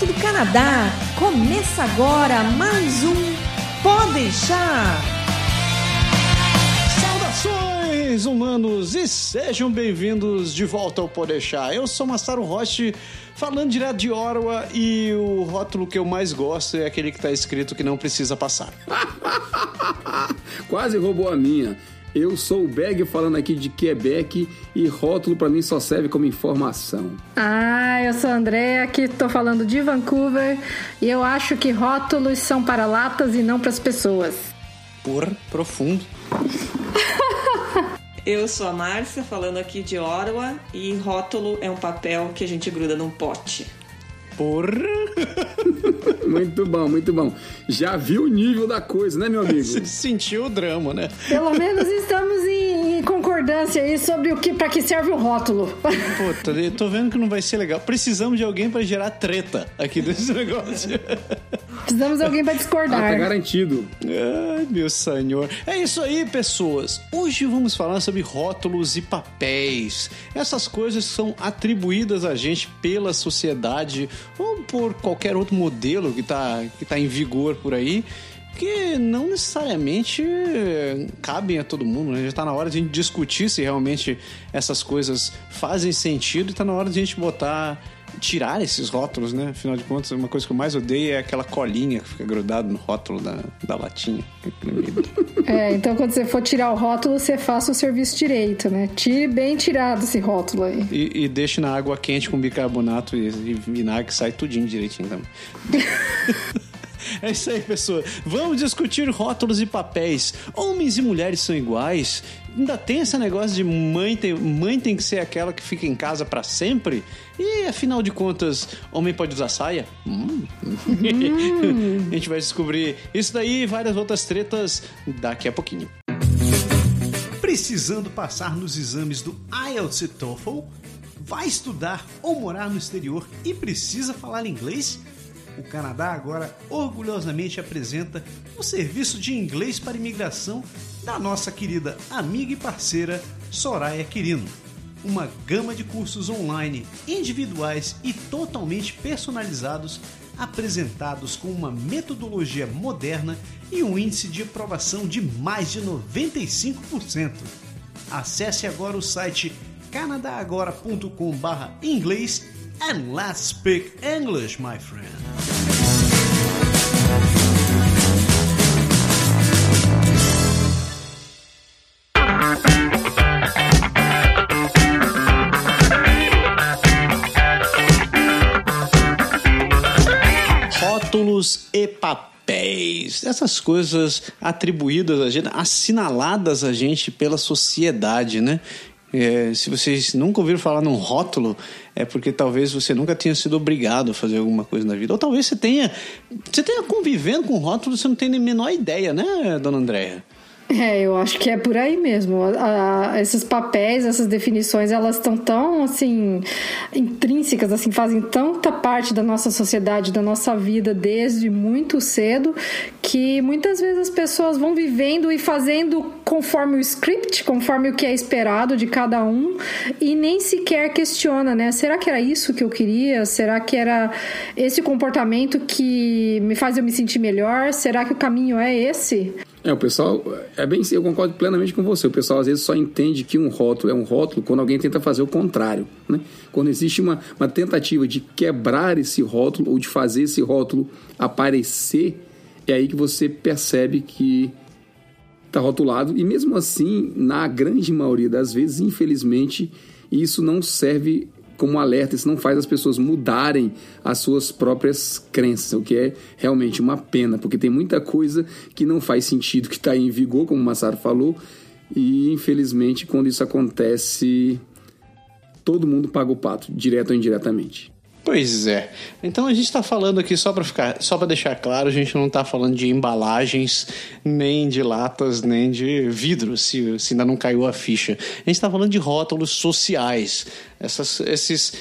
direto do Canadá. Começa agora mais um Pode deixar. Saudações humanos e sejam bem-vindos de volta ao Podeixar. Eu sou Massaro Roche, falando direto de Orwa e o rótulo que eu mais gosto é aquele que está escrito que não precisa passar. Quase roubou a minha. Eu sou o Beg falando aqui de Quebec e rótulo para mim só serve como informação. Ah, eu sou a Andrea, aqui tô falando de Vancouver e eu acho que rótulos são para latas e não para as pessoas. Por profundo. Eu sou a Márcia, falando aqui de Orwa, e rótulo é um papel que a gente gruda num pote. Por. muito bom, muito bom. Já viu o nível da coisa, né, meu amigo? Sentiu o drama, né? Pelo menos estamos em, concordância aí sobre o que para que serve o rótulo. Puta, eu tô vendo que não vai ser legal. Precisamos de alguém para gerar treta aqui desse negócio. Precisamos de alguém para discordar. Ah, tá garantido. Ai, meu senhor. É isso aí, pessoas. Hoje vamos falar sobre rótulos e papéis. Essas coisas são atribuídas a gente pela sociedade ou por qualquer outro modelo que está que tá em vigor por aí que não necessariamente cabem a todo mundo, né? Já está na hora de a gente discutir se realmente essas coisas fazem sentido e está na hora de a gente botar tirar esses rótulos, né? Afinal de contas, uma coisa que eu mais odeio é aquela colinha que fica grudada no rótulo da, da latinha. É, então quando você for tirar o rótulo, você faça o serviço direito, né? Tire bem tirado esse rótulo aí. E, e deixe na água quente com bicarbonato e, e vinagre, sai tudinho direitinho também. É isso aí, pessoal. Vamos discutir rótulos e papéis. Homens e mulheres são iguais? Ainda tem esse negócio de mãe tem, mãe tem que ser aquela que fica em casa para sempre? E afinal de contas, homem pode usar saia? Hum. Hum. a gente vai descobrir isso daí e várias outras tretas daqui a pouquinho. Precisando passar nos exames do IELTS e TOEFL? Vai estudar ou morar no exterior e precisa falar inglês? O Canadá agora orgulhosamente apresenta o serviço de inglês para imigração da nossa querida amiga e parceira Soraya Quirino. Uma gama de cursos online, individuais e totalmente personalizados, apresentados com uma metodologia moderna e um índice de aprovação de mais de 95%. Acesse agora o site canadagora.com/inglês and let's speak English, my friend. Rótulos e papéis, essas coisas atribuídas a gente, assinaladas a gente pela sociedade, né? É, se vocês nunca ouviram falar num rótulo, é porque talvez você nunca tenha sido obrigado a fazer alguma coisa na vida. Ou talvez você tenha. Você tenha convivendo com rótulo, você não tem nem a menor ideia, né, dona Andréia? É, eu acho que é por aí mesmo. A, a, esses papéis, essas definições, elas estão tão, assim, intrínsecas, assim, fazem tanta parte da nossa sociedade, da nossa vida desde muito cedo, que muitas vezes as pessoas vão vivendo e fazendo conforme o script, conforme o que é esperado de cada um, e nem sequer questiona, né? Será que era isso que eu queria? Será que era esse comportamento que me faz eu me sentir melhor? Será que o caminho é esse? É, o pessoal, é bem, eu concordo plenamente com você. O pessoal às vezes só entende que um rótulo é um rótulo quando alguém tenta fazer o contrário, né? Quando existe uma, uma tentativa de quebrar esse rótulo ou de fazer esse rótulo aparecer, é aí que você percebe que está rotulado. E mesmo assim, na grande maioria das vezes, infelizmente, isso não serve como alerta, isso não faz as pessoas mudarem as suas próprias crenças, o que é realmente uma pena, porque tem muita coisa que não faz sentido, que está em vigor, como o Massaro falou, e infelizmente quando isso acontece, todo mundo paga o pato, direto ou indiretamente. Pois é. Então a gente está falando aqui só para ficar, só para deixar claro, a gente não está falando de embalagens, nem de latas, nem de vidro, se, se ainda não caiu a ficha. A gente está falando de rótulos sociais, essas, esses,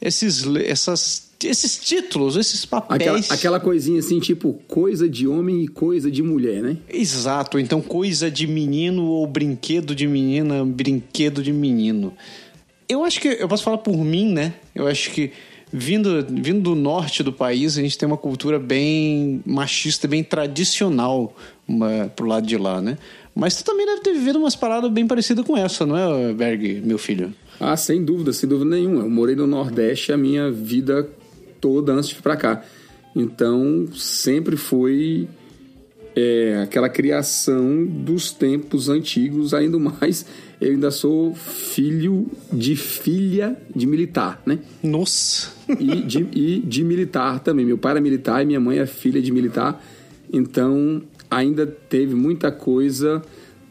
esses, essas, esses títulos, esses papéis. Aquela, aquela coisinha assim, tipo coisa de homem e coisa de mulher, né? Exato. Então coisa de menino ou brinquedo de menina, brinquedo de menino. Eu acho que eu posso falar por mim, né? Eu acho que vindo, vindo do norte do país, a gente tem uma cultura bem machista, bem tradicional uma, pro lado de lá, né? Mas tu também deve ter vivido umas paradas bem parecidas com essa, não é, Berg, meu filho? Ah, sem dúvida, sem dúvida nenhuma. Eu morei no Nordeste a minha vida toda antes de vir pra cá. Então, sempre foi é, aquela criação dos tempos antigos, ainda mais. Eu ainda sou filho de filha de militar, né? Nossa! E de, e de militar também. Meu pai era militar e minha mãe é filha de militar. Então, ainda teve muita coisa,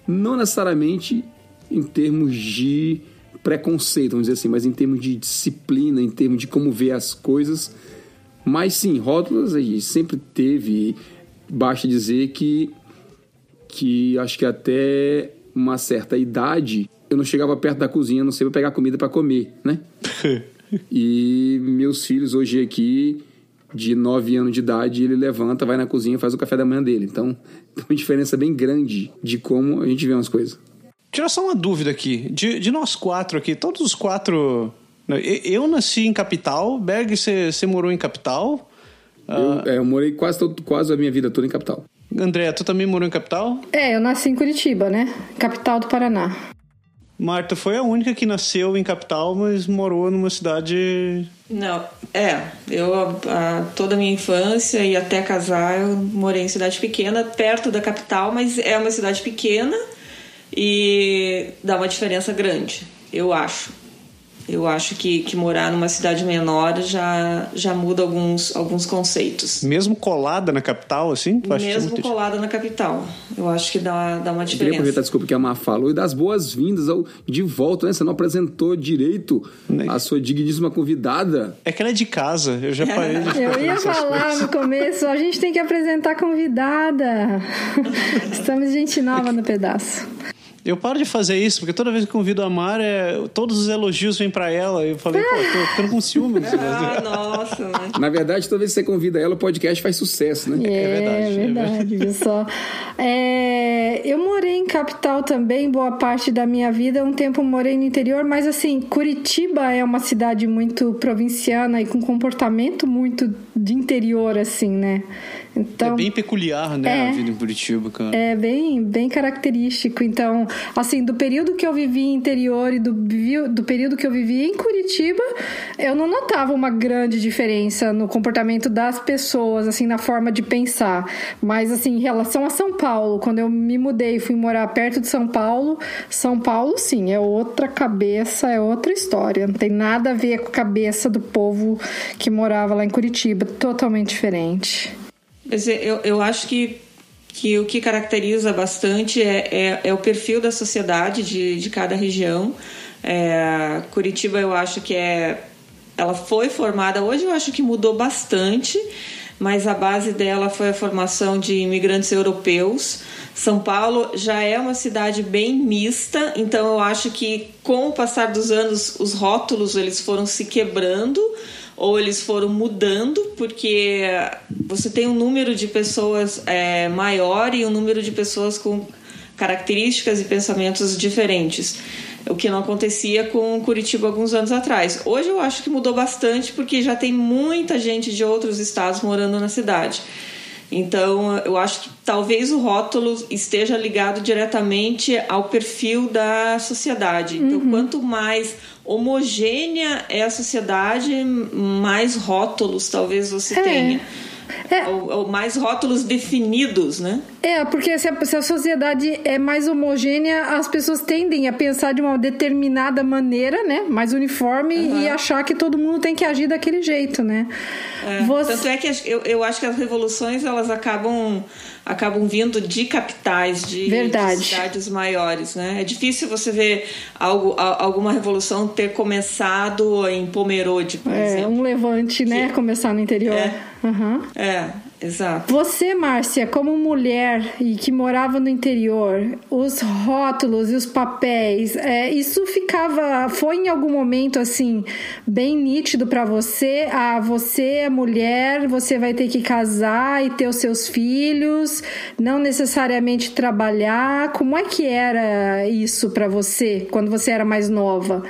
não necessariamente em termos de preconceito, vamos dizer assim, mas em termos de disciplina, em termos de como ver as coisas. Mas sim, rótulos a gente sempre teve. Basta dizer que, que acho que até uma certa idade eu não chegava perto da cozinha, não sei para pegar comida para comer, né? e meus filhos hoje aqui de 9 anos de idade, ele levanta, vai na cozinha e faz o café da manhã dele. Então, tem uma diferença bem grande de como a gente vê umas coisas. Tira só uma dúvida aqui. De, de nós quatro aqui, todos os quatro. né, Eu, nasci em capital, Berg, você morou em capital. Eu, é, eu morei quase, todo, quase a minha vida toda em capital. André, tu também morou em capital? É, eu nasci em Curitiba, né? Capital do Paraná. Marta foi a única que nasceu em capital, mas morou numa cidade. Não, é. Eu, a, toda a minha infância e até casar, eu morei em cidade pequena, perto da capital, mas é uma cidade pequena e dá uma diferença grande, eu acho. Eu acho que, que morar numa cidade menor já, já muda alguns, alguns conceitos. Mesmo colada na capital, assim? tu acha que Mesmo colada na capital. Eu acho que dá, dá uma Eu queria aproveitar, diferença. desculpa, que a Mar falou, e das boas-vindas ao de volta, né? Você não apresentou direito a sua digníssima convidada. É que ela é de casa, eu já parei de Eu ia falar coisas. no começo, a gente tem que apresentar a convidada. Estamos gente nova no pedaço. Eu paro de fazer isso, porque toda vez que eu convido a Mar, é, todos os elogios vêm pra ela. Eu falei, pô, tô ficando com ciúme. Ah, nossa, né? Na verdade, toda vez que você convida ela, o podcast faz sucesso, né? É, verdade, é verdade, viu só. É, eu morei em capital também, boa parte da minha vida. Um tempo morei no interior, mas assim, Curitiba é uma cidade muito provinciana e com comportamento muito de interior, assim, né? Então, É bem peculiar, né, É. a vida em Curitiba, cara. É bem, bem característico. Então, assim, do período que eu vivi em interior e do, do período que eu vivi em Curitiba, eu não notava uma grande diferença no comportamento das pessoas, assim, na forma de pensar. Mas, assim, em relação a São Paulo, quando eu me mudei e fui morar perto de São Paulo, São Paulo, sim, é outra cabeça, é outra história. Não tem nada a ver com a cabeça do povo que morava lá em Curitiba. Totalmente diferente. Mas eu, eu acho que, que o que caracteriza bastante é, é, é o perfil da sociedade de, de cada região. É, Curitiba, eu acho que é. Ela foi formada, hoje eu acho que mudou bastante, mas a base dela foi a formação de imigrantes europeus. São Paulo já é uma cidade bem mista, então eu acho que com o passar dos anos os rótulos eles foram se quebrando ou eles foram mudando, porque você tem um número de pessoas é, maior e um número de pessoas com características e pensamentos diferentes. O que não acontecia com Curitiba alguns anos atrás. Hoje eu acho que mudou bastante porque já tem muita gente de outros estados morando na cidade. Então, eu acho que talvez o rótulo esteja ligado diretamente ao perfil da sociedade. Então, quanto mais homogênea é a sociedade, mais rótulos talvez você É. tenha. É. Ou, ou mais rótulos definidos, né? É, porque se a, se a sociedade é mais homogênea, as pessoas tendem a pensar de uma determinada maneira, né? Mais uniforme e achar que todo mundo tem que agir daquele jeito, né? É, Você- Tanto é que eu, eu acho que as revoluções elas acabam acabam vindo de capitais, de, de cidades maiores, né? É difícil você ver algo, alguma revolução ter começado em Pomerode, por É, exemplo. um levante, né? Começar no interior. É. Aham. É, exato. Você, Márcia, como mulher e que morava no interior, os rótulos e os papéis, é, isso ficava, foi em algum momento assim bem nítido pra você? Ah, você é mulher, você vai ter que casar e ter os seus filhos, não necessariamente trabalhar. Como é que era isso pra você quando você era mais nova?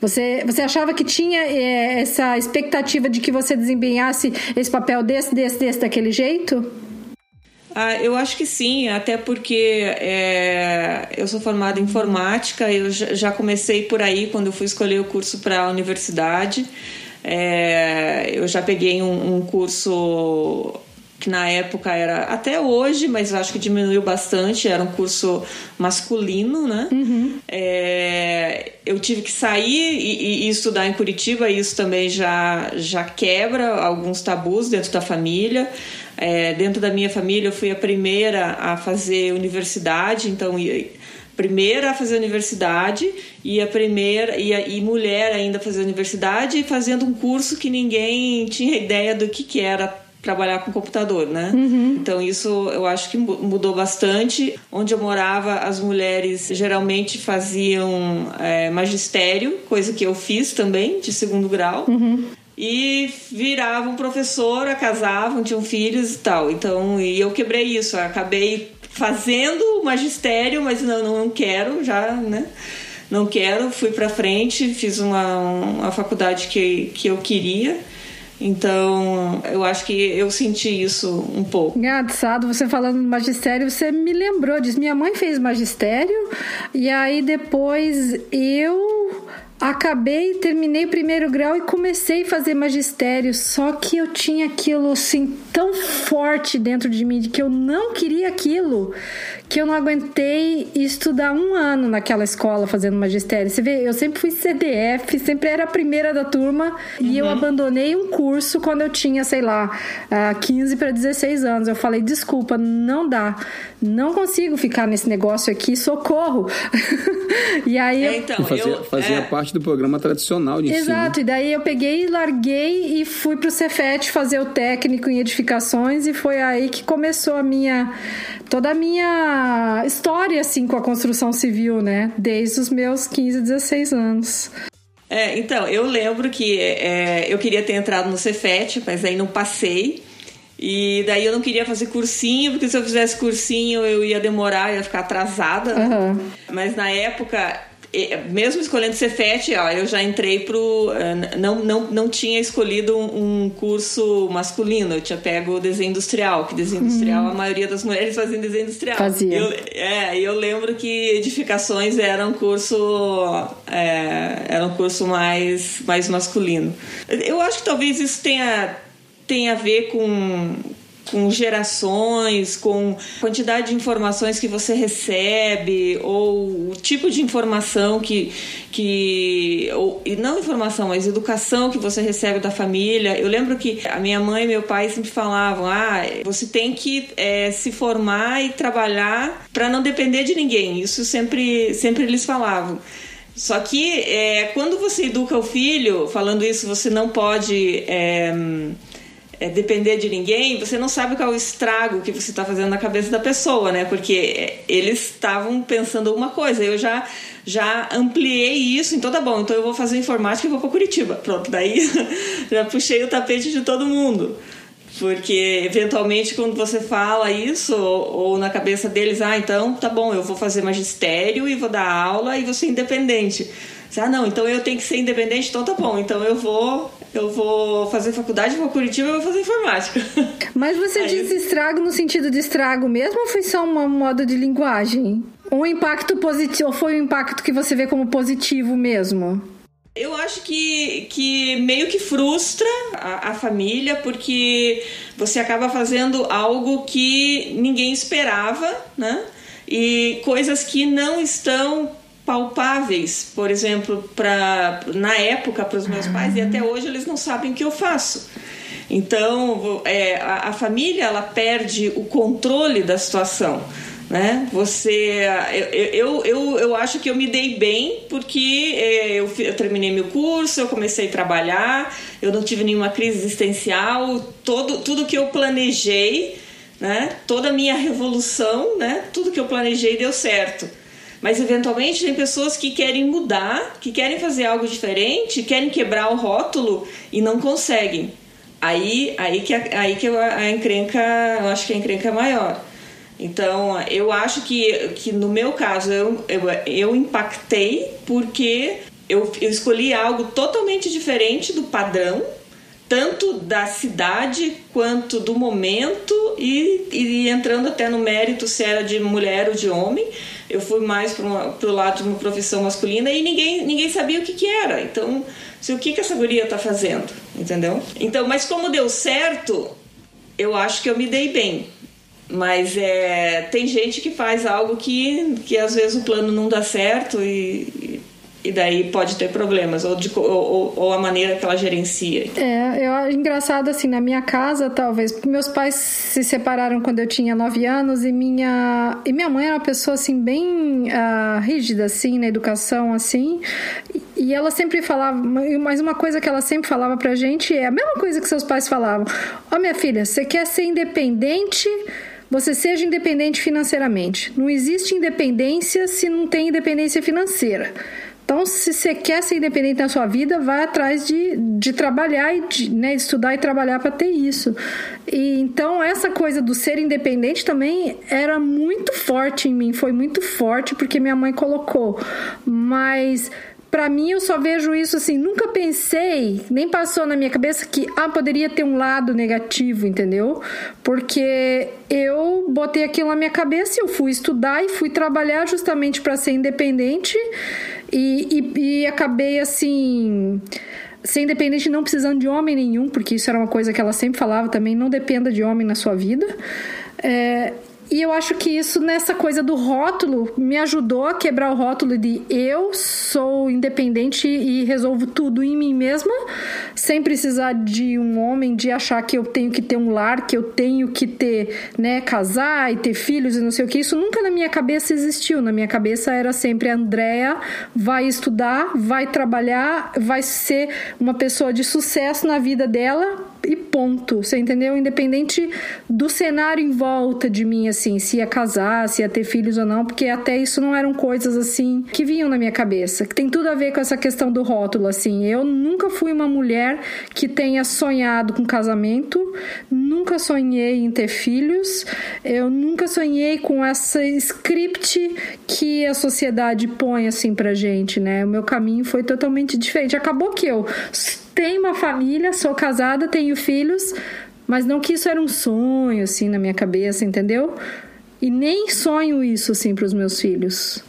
Você, você achava que tinha é, essa expectativa de que você desempenhasse esse papel desse, desse, desse, daquele jeito? Ah, eu acho que sim, até porque é, eu sou formada em informática, eu já comecei por aí quando eu fui escolher o curso para a universidade. É, eu já peguei um, um curso que na época era até hoje, mas acho que diminuiu bastante, era um curso masculino, né? Uhum. É, eu tive que sair e, e, estudar em Curitiba, e isso também já, já quebra alguns tabus dentro da família. É, dentro da minha família, eu fui a primeira a fazer universidade, então primeira a fazer universidade e a primeira e, a, e mulher ainda a fazer universidade fazendo um curso que ninguém tinha ideia do que, que era trabalhar com computador, né? Uhum. Então isso eu acho que mudou bastante. Onde eu morava, as mulheres geralmente faziam é, magistério, coisa que eu fiz também, de segundo grau. Uhum. E viravam professora, casavam, tinham filhos e tal. Então, e eu quebrei isso. Eu acabei fazendo magistério, mas não, não quero já, né? Não quero, fui para frente, fiz uma, uma faculdade que, que eu queria então, eu acho que eu senti isso um pouco. Engraçado, você falando do magistério, você me lembrou disso. Minha mãe fez magistério e aí depois eu acabei, terminei o primeiro grau e comecei a fazer magistério, só que eu tinha aquilo assim tão forte dentro de mim de que eu não queria aquilo, que eu não aguentei estudar um ano naquela escola fazendo magistério. Você vê, eu sempre fui CDF, sempre era a primeira da turma uhum. e eu uhum. abandonei um curso quando eu tinha, sei lá, 15 para 16 anos. Eu falei, desculpa, não dá, não consigo ficar nesse negócio aqui, socorro. e aí é, então, fazia, eu, fazia é... parte do programa tradicional de Exato, ensino. Exato, e daí eu peguei, larguei e fui pro Cefet fazer o técnico em edificações e foi aí que começou a minha toda a minha história assim com a construção civil, né? Desde os meus 15, 16 anos. É, então, eu lembro que é, eu queria ter entrado no Cefet, mas aí não passei. E daí eu não queria fazer cursinho, porque se eu fizesse cursinho eu ia demorar, ia ficar atrasada. Uhum. Mas na época mesmo escolhendo Cefet, ó, eu já entrei pro. Eh, não, não, não tinha escolhido um, curso masculino, eu tinha pego o desenho industrial, que desenho industrial a maioria das mulheres faziam desenho industrial. Fazia. Eu, é, eu lembro que edificações era um curso. É, era um curso mais, mais masculino. Eu acho que talvez isso tenha, tenha a ver com com gerações, com quantidade de informações que você recebe, ou o tipo de informação que. que ou, e não informação, mas educação que você recebe da família. Eu lembro que a minha mãe e meu pai sempre falavam: ah, você tem que é, se formar e trabalhar para não depender de ninguém. Isso sempre, sempre eles falavam. Só que é, quando você educa o filho, falando isso, você não pode. É, é, depender de ninguém, você não sabe qual é o estrago que você está fazendo na cabeça da pessoa, né? Porque é, eles estavam pensando uma coisa. Eu já já ampliei isso, então tá bom, então eu vou fazer informática e vou para Curitiba. Pronto, daí já puxei o tapete de todo mundo. Porque eventualmente quando você fala isso, ou, ou, na cabeça deles, ah, então tá bom, eu vou fazer magistério e vou dar aula e vou ser independente. ah, não, então eu tenho que ser independente, então tá bom, então eu vou eu vou fazer faculdade, vou Curitiba e vou fazer informática. Mas você Aí... diz estrago no sentido de estrago mesmo ou foi só uma moda de linguagem? Um impacto positivo, ou foi um impacto que você vê como positivo mesmo? Eu acho que, que meio que frustra a, a, família, porque você acaba fazendo algo que ninguém esperava, né? E coisas que não estão palpáveis, por exemplo, para na época para os meus pais e até hoje eles não sabem o que eu faço. Então, é, a, a, família ela perde o controle da situação. Né? Você, eu, eu, eu, eu acho que eu me dei bem porque é, eu, eu terminei meu curso, eu comecei a trabalhar, eu não tive nenhuma crise existencial, todo, tudo que eu planejei, né? toda a minha revolução, né? tudo que eu planejei deu certo. Mas eventualmente tem pessoas que querem mudar, que querem fazer algo diferente, querem quebrar o rótulo e não conseguem. Aí, aí que, aí que a encrenca, eu acho que a encrenca é maior. Então, eu acho que, que no meu caso, eu, eu, eu impactei porque eu, eu escolhi algo totalmente diferente do padrão, tanto da cidade quanto do momento e, e entrando até no mérito se era de mulher ou de homem. Eu fui mais para o lado de uma profissão masculina e ninguém, ninguém sabia o que, que era. Então, se, o que, que essa guria está fazendo? Entendeu? Então, mas como deu certo, eu acho que eu me dei bem. Mas é, tem gente que faz algo que, que às vezes o plano não dá certo e, e daí pode ter problemas, ou, de, ou, ou, a maneira que ela gerencia. É, eu engraçado assim, na minha casa, talvez, meus pais se separaram quando eu tinha 9 anos e minha, e minha mãe era uma pessoa assim, bem uh, rígida, assim, na educação, assim, e ela sempre falava, mas uma coisa que ela sempre falava pra gente é a mesma coisa que seus pais falavam: Ó, oh, minha filha, você quer ser independente? Você seja independente financeiramente. Não existe independência se não tem independência financeira. Então, se você quer ser independente na sua vida, vai atrás de, de trabalhar e de, né, estudar e trabalhar para ter isso. E então essa coisa do ser independente também era muito forte em mim, foi muito forte porque minha mãe colocou. Mas para mim eu só vejo isso assim, nunca pensei, nem passou na minha cabeça que ah, poderia ter um lado negativo, entendeu? Porque eu botei aquilo na minha cabeça e eu fui estudar e fui trabalhar justamente para ser independente e, e, e acabei assim ser independente não precisando de homem nenhum, porque isso era uma coisa que ela sempre falava também, não dependa de homem na sua vida. É, e eu acho que isso, nessa coisa do rótulo, me ajudou a quebrar o rótulo de eu sou independente e resolvo tudo em mim mesma, sem precisar de um homem, de achar que eu tenho que ter um lar, que eu tenho que ter, né, casar e ter filhos e não sei o que. Isso nunca na minha cabeça existiu. Na minha cabeça era sempre a Andrea vai estudar, vai trabalhar, vai ser uma pessoa de sucesso na vida dela e ponto. Você entendeu? Independente do cenário em volta de mim, assim, se ia casar, se ia ter filhos ou não, porque até isso não eram coisas assim que vinham na minha cabeça. Que tem tudo a ver com essa questão do rótulo, assim. Eu nunca fui uma mulher que tenha sonhado com casamento, nunca sonhei em ter filhos, eu nunca sonhei com essa script que a sociedade põe assim pra gente, né? O meu caminho foi totalmente diferente. Acabou que eu tenho uma família, sou casada, tenho filhos, mas não que isso era um sonho, assim, na minha cabeça, entendeu? E nem sonho isso, assim, para os meus filhos.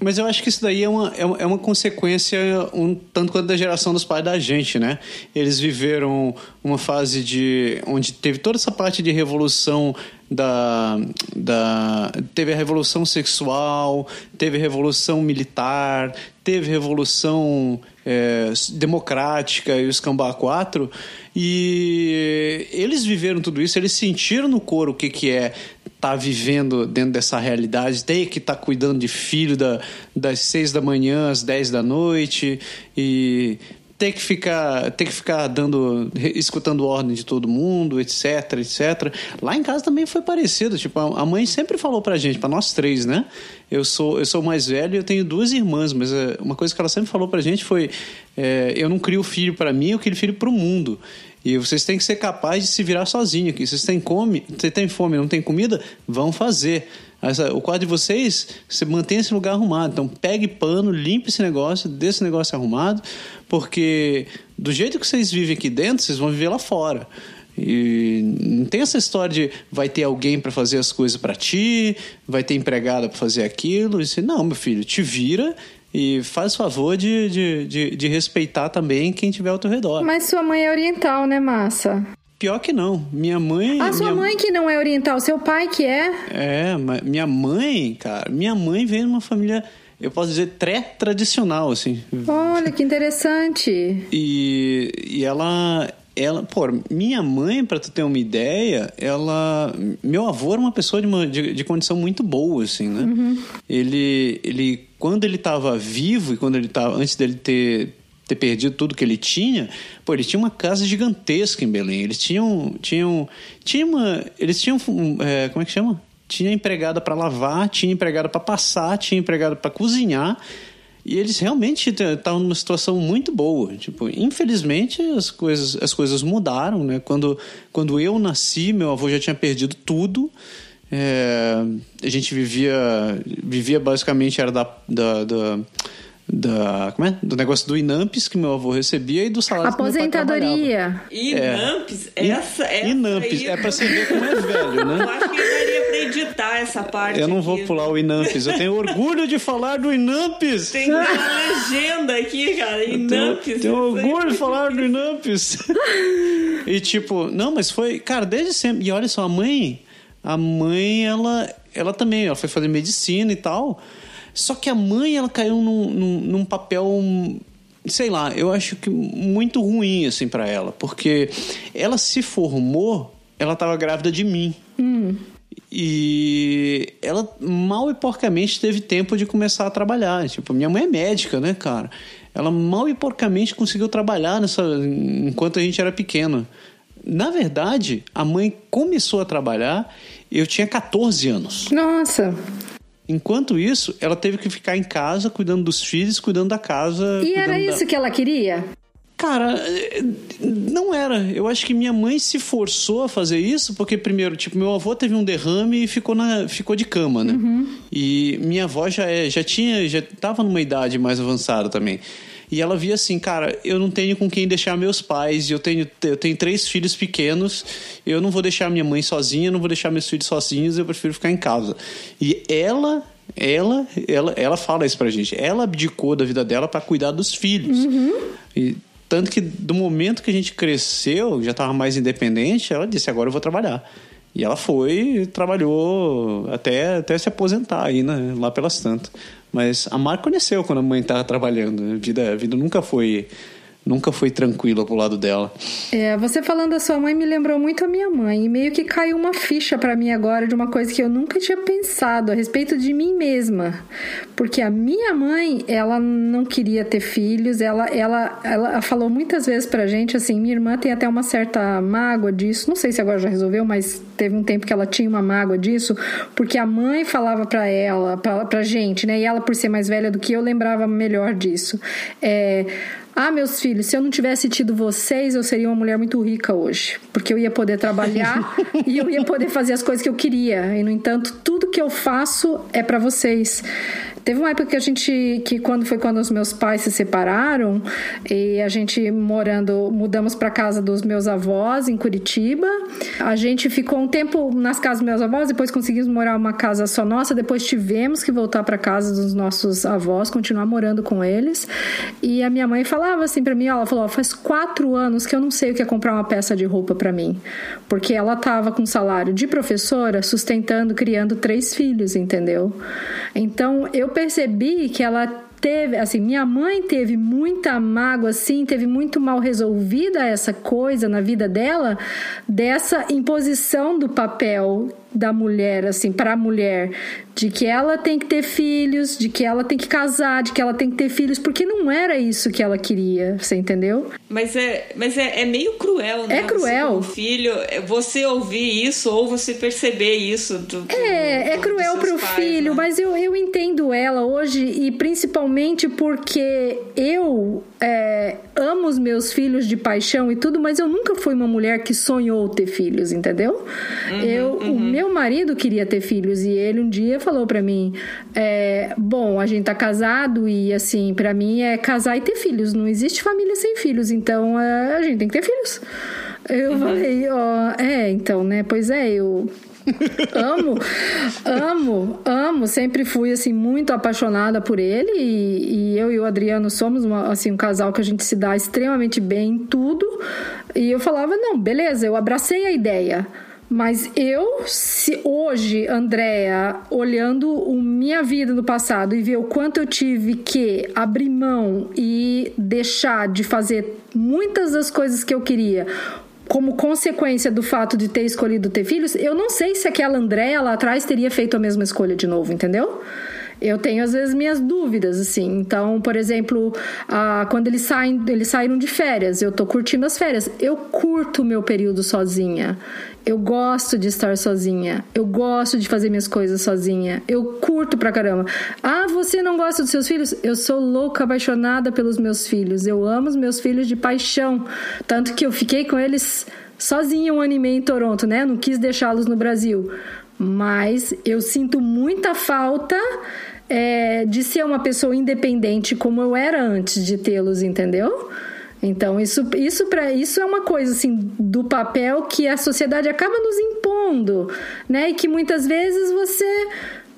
Mas eu acho que isso daí é uma, é uma é consequência um tanto quanto da geração dos pais da gente, né? Eles viveram uma fase de onde teve toda essa parte de revolução da, da teve a revolução sexual, teve a revolução militar, teve a revolução é, democrática e o escambá 4 e eles viveram tudo isso, eles sentiram no couro o que, que é tá vivendo dentro dessa realidade, ter que estar tá cuidando de filho da, das seis da manhã às dez da noite e ter que ficar ter que ficar dando escutando ordem de todo mundo etc etc lá em casa também foi parecido tipo a mãe sempre falou pra gente para nós três né eu sou eu sou mais velho e eu tenho duas irmãs mas é, uma coisa que ela sempre falou pra gente foi é, eu não crio filho para mim eu crio filho para o mundo e vocês têm que ser capazes de se virar sozinho aqui. Vocês têm come, você tem fome, não tem comida, vão fazer. O quarto de vocês, você mantém esse lugar arrumado. Então pegue pano, limpe esse negócio, dê esse negócio arrumado, porque do jeito que vocês vivem aqui dentro, vocês vão viver lá fora. E não tem essa história de vai ter alguém para fazer as coisas para ti, vai ter empregada para fazer aquilo. E não, meu filho, te vira e faz favor de, de, de, de respeitar também quem tiver ao teu redor. Mas sua mãe é oriental, né, Massa? Pior que não. Minha mãe. A sua minha... mãe que não é oriental, seu pai que é? É, mas minha mãe, cara, minha mãe veio de uma família, eu posso dizer, pré-tradicional, assim. Olha, que interessante. E, e ela. Ela, pô, minha mãe, para tu ter uma ideia, ela. Meu avô era uma pessoa de, uma, de, de condição muito boa, assim, né? Uhum. Ele, ele, quando ele estava vivo e quando ele estava. Antes dele ter ter perdido tudo que ele tinha, pô, ele tinha uma casa gigantesca em Belém. Eles tinham, tinham, tinha uma, eles tinham, é, como é que chama? Tinha empregada para lavar, tinha empregada para passar, tinha empregada para cozinhar. E eles realmente estavam numa situação muito boa. Tipo, infelizmente as coisas, as coisas mudaram, né? Quando, quando eu nasci, meu avô já tinha perdido tudo. É, a gente vivia, vivia basicamente era da, da, da da como é? do negócio do Inamps que meu avô recebia e do salário Aposentadoria. Inamps, é. essa, essa Inamps, aí... é pra você ver como é velho, né? Eu acho que daria pra editar essa parte. Eu não aqui. vou pular o Inamps, eu tenho orgulho de falar do Inamps. Tem uma legenda aqui, cara. Inamps. Tenho, tenho orgulho de falar do Inamps. e tipo, não, mas foi, cara, desde sempre. E olha só, a mãe, a mãe, ela, ela também, ela foi fazer medicina e tal. Só que a mãe, ela caiu num, num, num papel, sei lá, eu acho que muito ruim, assim, para ela. Porque ela se formou, ela tava grávida de mim. Hum. E ela mal e porcamente teve tempo de começar a trabalhar. Tipo, minha mãe é médica, né, cara? Ela mal e porcamente conseguiu trabalhar nessa enquanto a gente era pequeno. Na verdade, a mãe começou a trabalhar, eu tinha 14 anos. Nossa. Enquanto isso, ela teve que ficar em casa cuidando dos filhos, cuidando da casa. E era da... isso que ela queria? Cara, não era. Eu acho que minha mãe se forçou a fazer isso porque, primeiro, tipo, meu avô teve um derrame e ficou, na, ficou de cama, né? Uhum. E minha avó já, é, já tinha, já tava numa idade mais avançada também. E ela via assim, cara, eu não tenho com quem deixar meus pais, eu tenho, eu tenho três filhos pequenos, eu não vou deixar minha mãe sozinha, não vou deixar meus filhos sozinhos, eu prefiro ficar em casa. E ela ela, ela, ela fala isso pra gente. Ela abdicou da vida dela para cuidar dos filhos. Uhum. E tanto que do momento que a gente cresceu, já estava mais independente, ela disse: agora eu vou trabalhar. E ela foi e trabalhou até, até se aposentar aí, né? Lá pelas tantas. Mas a Mar conheceu quando a mãe estava trabalhando. A vida, a vida nunca foi nunca foi tranquila pro lado dela. É, você falando da sua mãe me lembrou muito a minha mãe. E meio que caiu uma ficha para mim agora de uma coisa que eu nunca tinha pensado a respeito de mim mesma. Porque a minha mãe, ela não queria ter filhos, ela, ela, ela falou muitas vezes pra gente assim: minha irmã tem até uma certa mágoa disso. Não sei se agora já resolveu, mas teve um tempo que ela tinha uma mágoa disso, porque a mãe falava pra ela, pra, pra gente, né? E ela, por ser mais velha do que eu, lembrava melhor disso. É ah, meus filhos, se eu não tivesse tido vocês, eu seria uma mulher muito rica hoje. Porque eu ia poder trabalhar e eu ia poder fazer as coisas que eu queria. E, no entanto, tudo que eu faço é para vocês. Teve uma época que a gente, que quando foi quando os meus pais se separaram e a gente morando, mudamos para casa dos meus avós em Curitiba. A gente ficou um tempo nas casas dos meus avós, depois conseguimos morar uma casa só nossa, depois tivemos que voltar para casa dos nossos avós, continuar morando com eles. E a minha mãe falava assim para mim, ela falou, faz quatro anos que eu não sei o que é comprar uma peça de roupa para mim, porque ela tava com salário de professora, sustentando, criando três filhos, entendeu? Então eu percebi que ela teve, assim, minha mãe teve muita mágoa, assim, teve muito mal resolvida essa coisa na vida dela, dessa imposição do papel da mulher, assim, para a mulher, de que ela tem que ter filhos, de que ela tem que casar, de que ela tem que ter filhos, porque não era isso que ela queria, você entendeu? Mas é, mas é, é meio cruel, né? É cruel. Você, filho, você ouvir isso ou você perceber isso. Do, do, é, é do, cruel pro pais, filho, né? mas eu, eu entendo ela hoje e principalmente porque eu é, amo os meus filhos de paixão e tudo, mas eu nunca fui uma mulher que sonhou ter filhos, entendeu? Uhum, eu, uhum. O meu marido queria ter filhos e ele um dia falou para mim: é, Bom, a gente tá casado e assim, para mim é casar e ter filhos, não existe família sem filhos, então é, a gente tem que ter filhos. Eu Uhum. falei: Ó, é, então, né? Pois é, eu amo, amo, amo. Sempre fui assim muito apaixonada por ele e, e eu e o Adriano somos uma, assim um casal que a gente se dá extremamente bem em tudo. E eu falava não, beleza, eu abracei a ideia. Mas eu, se hoje, Andréa, olhando o minha vida no passado e ver o quanto eu tive que abrir mão e deixar de fazer muitas das coisas que eu queria como consequência do fato de ter escolhido ter filhos, eu não sei se aquela Andréa lá atrás teria feito a mesma escolha de novo, entendeu? Eu tenho às vezes minhas dúvidas, assim. Então, por exemplo, ah, quando eles saem, eles saíram de férias, eu tô curtindo as férias. Eu curto meu período sozinha. Eu gosto de estar sozinha. Eu gosto de fazer minhas coisas sozinha. Eu curto pra caramba. Ah, você não gosta dos seus filhos? Eu sou louca, apaixonada pelos meus filhos. Eu amo os meus filhos de paixão. Tanto que eu fiquei com eles sozinha um ano e meio em Toronto, né? Não quis deixá-los no Brasil. Mas eu sinto muita falta é, de ser uma pessoa independente como eu era antes de tê-los, entendeu? Então, isso, isso, pra, isso é uma coisa assim do papel que a sociedade acaba nos impondo, né? E que muitas vezes você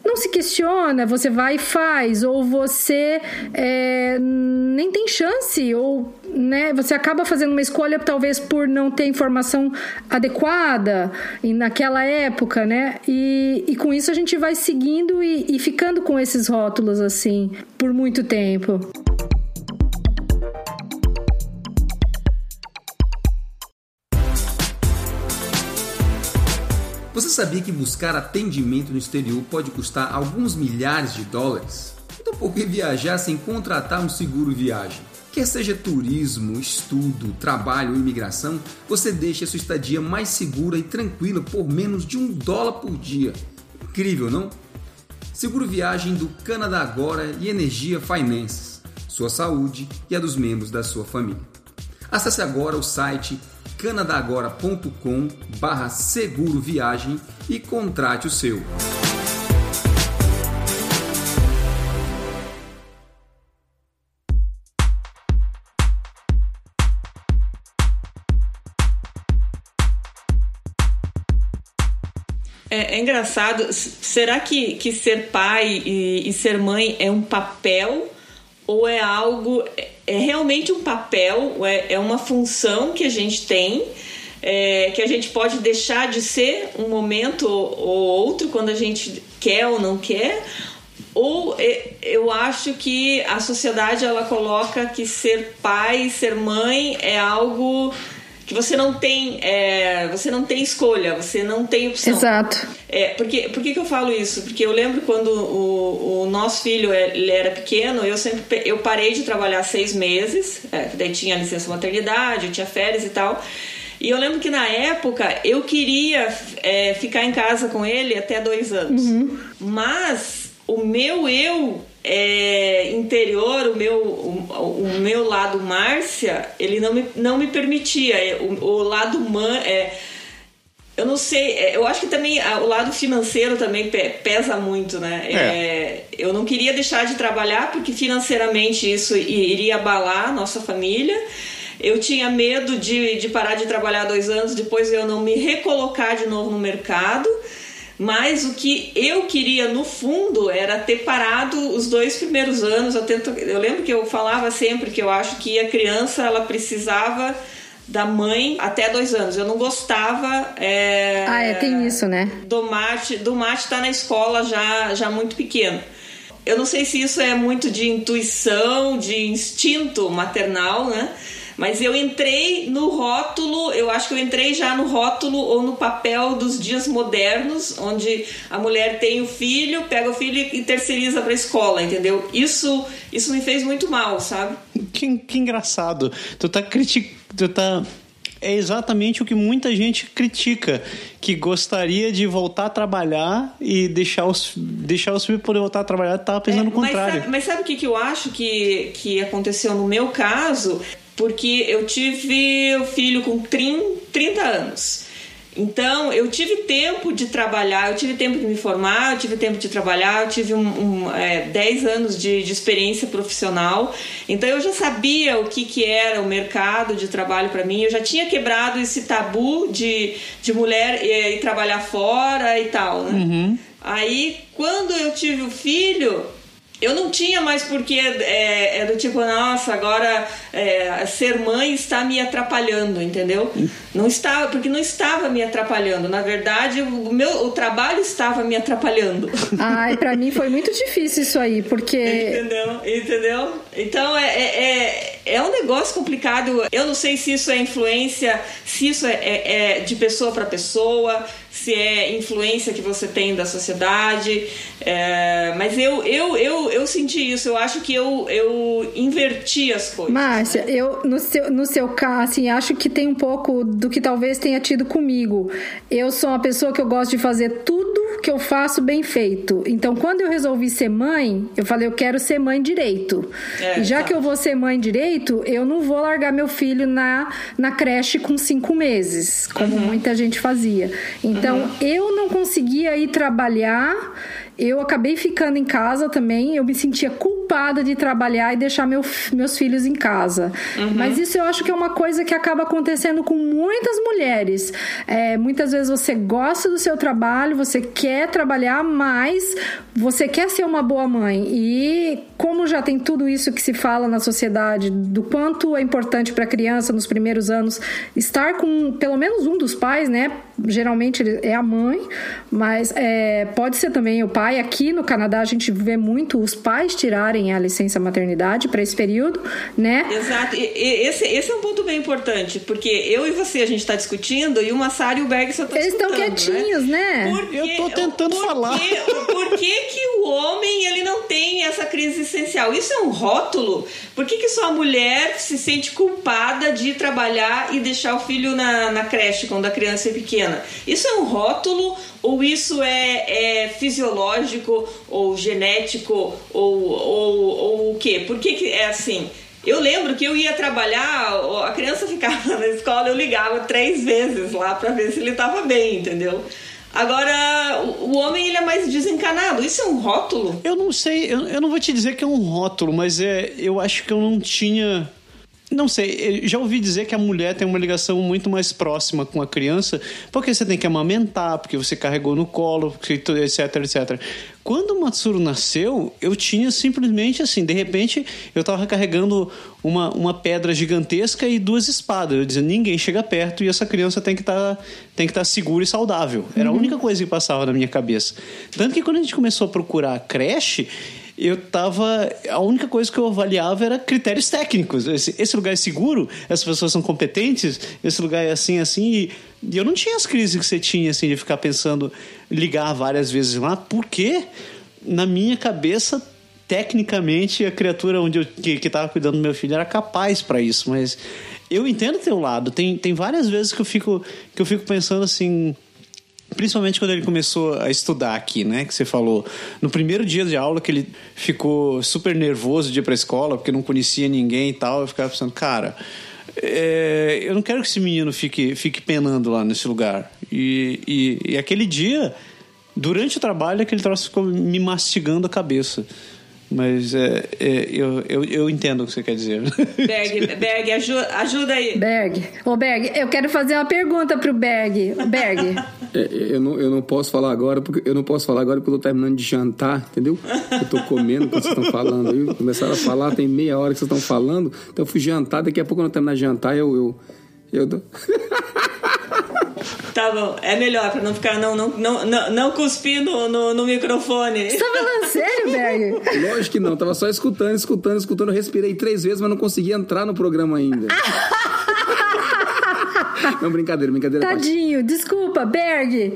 não se questiona, você vai e faz, ou você é, nem tem chance, ou né, você acaba fazendo uma escolha talvez por não ter informação adequada e naquela época, né? E, e com isso a gente vai seguindo e, e ficando com esses rótulos assim por muito tempo. Você sabia que buscar atendimento no exterior pode custar alguns milhares de dólares? Então por que viajar sem contratar um seguro viagem? Quer seja turismo, estudo, trabalho ou imigração, você deixa sua estadia mais segura e tranquila por menos de um dólar por dia. Incrível, não? Seguro viagem do Canadá Agora e Energia Finances. Sua saúde e a dos membros da sua família. Acesse agora o site canadagora.com barra seguro viagem e contrate o seu. É, é, engraçado. Será que, que ser pai e, e, ser mãe é um papel ou é algo é realmente um papel, é, é uma função que a gente tem, é, que a gente pode deixar de ser um momento ou outro quando a gente quer ou não quer, ou é, eu acho que a sociedade ela coloca que ser pai, ser mãe é algo que você não tem é, você não tem escolha, você não tem opção. Exato. É, porque, por que, eu falo isso? Porque eu lembro quando o, o nosso filho é, ele era pequeno, eu sempre eu parei de trabalhar seis meses, é, daí tinha licença maternidade, eu tinha férias e tal. E eu lembro que na época eu queria é, ficar em casa com ele até dois anos. Uhum. Mas o meu eu é, interior, o meu, o, o, meu lado Márcia, ele não me, não me permitia. É, o, o lado man, é, eu não sei, é, eu acho que também o lado financeiro também pesa muito, né? É. É, eu não queria deixar de trabalhar porque financeiramente isso iria abalar a nossa família. Eu tinha medo de, de parar de trabalhar dois anos, depois eu não me recolocar de novo no mercado. Mas o que eu queria no fundo era ter parado os dois primeiros anos. Eu, tento, eu lembro que eu falava sempre que eu acho que a criança ela precisava da mãe até dois anos. Eu não gostava. É, ah, é, tem isso, né? Do mate, do mate estar tá na escola já, já muito pequeno. Eu não sei se isso é muito de intuição, de instinto maternal, né? Mas eu entrei no rótulo, eu acho que eu entrei já no rótulo ou no papel dos dias modernos, onde a mulher tem o filho, pega o filho e terceiriza para a escola, entendeu? Isso, isso me fez muito mal, sabe? Que, que engraçado. Tu tá criticando. Tu tá é exatamente o que muita gente critica, que gostaria de voltar a trabalhar e deixar os, deixar os filhos poder voltar a trabalhar, estava pensando é, no contrário. Mas sabe, mas sabe o que, que eu acho que, que aconteceu no meu caso? Porque eu tive o filho com 30, 30 anos. Então, eu tive tempo de trabalhar, eu tive tempo de me formar, eu tive tempo de trabalhar, eu tive um, um, é, 10 anos de, de, experiência profissional. Então, eu já sabia o que, que era o mercado de trabalho para mim, eu já tinha quebrado esse tabu de, de mulher ir, ir trabalhar fora e tal. Né? Uhum. Aí, quando eu tive o filho, eu não tinha mais porque é, é do tipo, nossa, agora é, ser mãe está me atrapalhando, entendeu? Não estava, porque não estava me atrapalhando. Na verdade, o meu o trabalho estava me atrapalhando. Ai, para mim foi muito difícil isso aí, porque. Entendeu? Entendeu? Então é, é, é, é um negócio complicado. Eu não sei se isso é influência, se isso é, é, é de pessoa para pessoa se é influência que você tem da sociedade. É, mas eu, eu, eu, eu senti isso, eu acho que eu, eu inverti as coisas. Márcia, né? eu, no seu, no seu caso, assim, acho que tem um pouco do que talvez tenha tido comigo. Eu sou uma pessoa que eu gosto de fazer tudo que eu faço bem feito. Então, quando eu resolvi ser mãe, eu falei, eu quero ser mãe direito. É, e já tá. que eu vou ser mãe direito, eu não vou largar meu filho na, na creche com cinco meses, como uhum. muita gente fazia. Então, uhum. eu não conseguia ir trabalhar eu acabei ficando em casa também. Eu me sentia culpada de trabalhar e deixar meu, meus filhos em casa. Uhum. Mas isso eu acho que é uma coisa que acaba acontecendo com muitas mulheres. É, muitas vezes você gosta do seu trabalho, você quer trabalhar, mas você quer ser uma boa mãe. E como já tem tudo isso que se fala na sociedade, do quanto é importante para a criança nos primeiros anos estar com pelo menos um dos pais, né? Geralmente é a mãe, mas é, pode ser também o pai pai. Aqui no Canadá a gente vê muito os pais tirarem a licença maternidade para esse período, né? Exato. E, e, esse, esse é um ponto bem importante, porque eu e você a gente está discutindo e o Massaro e o Berg só estão Eles estão quietinhos, né? né? eu estou tentando por falar. Por que, que o homem ele não tem essa crise essencial? Isso é um rótulo? Por que, que só a mulher se sente culpada de trabalhar e deixar o filho na, na creche quando a criança é pequena? Isso é um rótulo ou isso é, é fisiológico ou genético ou, ou, ou o quê? Por que, que é assim? Eu lembro que eu ia trabalhar, a criança ficava na escola, eu ligava três vezes lá para ver se ele estava bem, entendeu? Agora, o homem ele é mais desencanado. Isso é um rótulo? Eu não sei, eu, eu não vou te dizer que é um rótulo, mas é, eu acho que eu não tinha não sei, já ouvi dizer que a mulher tem uma ligação muito mais próxima com a criança, porque você tem que amamentar, porque você carregou no colo, etc, etc. Quando o Matsuro nasceu, eu tinha simplesmente assim, de repente, eu estava carregando uma, uma pedra gigantesca e duas espadas. Eu dizia, ninguém chega perto e essa criança tem que tá, estar tá segura e saudável. Era uhum. a única coisa que passava na minha cabeça. Tanto que quando a gente começou a procurar a creche, eu tava. A única coisa que eu avaliava era critérios técnicos. Esse, esse lugar é seguro? Essas pessoas são competentes? Esse lugar é assim, assim? E, e eu não tinha as crises que você tinha, assim, de ficar pensando, ligar várias vezes lá, porque na minha cabeça tecnicamente a criatura onde eu, que, que tava cuidando do meu filho era capaz para isso, mas eu entendo teu lado. Tem, tem várias vezes que eu fico que eu fico pensando assim, Principalmente quando ele começou a estudar aqui, né? Que você falou. No primeiro dia de aula que ele ficou super nervoso de ir pra escola, porque não conhecia ninguém e tal, eu ficava pensando, cara, é, eu não quero que esse menino fique, fique penando lá nesse lugar. E, e, e aquele dia, durante o trabalho, aquele troço ficou me mastigando a cabeça. Mas é, é, eu, eu, eu, entendo o que você quer dizer. Berg, Berg ajuda, ajuda aí. Berg, ô Berg, eu quero fazer uma pergunta pro Berg. Berg. É, eu, não, eu não posso falar agora, porque eu não posso falar agora porque eu tô terminando de jantar, entendeu? Eu tô comendo quando vocês estão falando aí. Começaram a falar, tem meia hora que vocês estão falando. Então eu fui jantar, daqui a pouco quando eu terminar de jantar, eu. eu, eu. Tá bom, é melhor pra não ficar, não, não, não, não, não cuspir no, no, no microfone. Você tá falando sério, Berg? Lógico que não, tava só escutando, escutando, escutando. Eu respirei três vezes, mas não consegui entrar no programa ainda. Não, brincadeira, brincadeira. Tadinho, desculpa, Berg.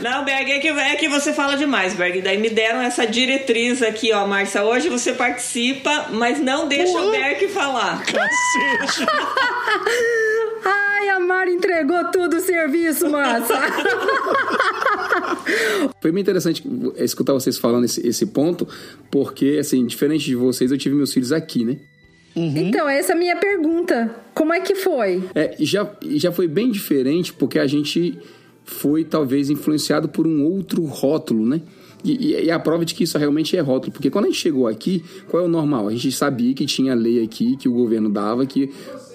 Não, Berg, é que, é que você fala demais, Berg. Daí me deram essa diretriz aqui, ó, Márcia. Hoje você participa, mas não deixa o Berg falar. Cacete. Mari entregou tudo o serviço, massa. Foi bem interessante escutar vocês falando esse, esse ponto, porque, assim, diferente de vocês, eu tive meus filhos aqui, né? Uhum. Então, essa é a minha pergunta. Como é que foi? É, já, já foi bem diferente, porque a gente foi talvez influenciado por um outro rótulo, né? E, e, a prova de que isso realmente é rótulo, porque quando a gente chegou aqui, qual é o normal? A gente sabia que tinha lei aqui, que o governo dava, que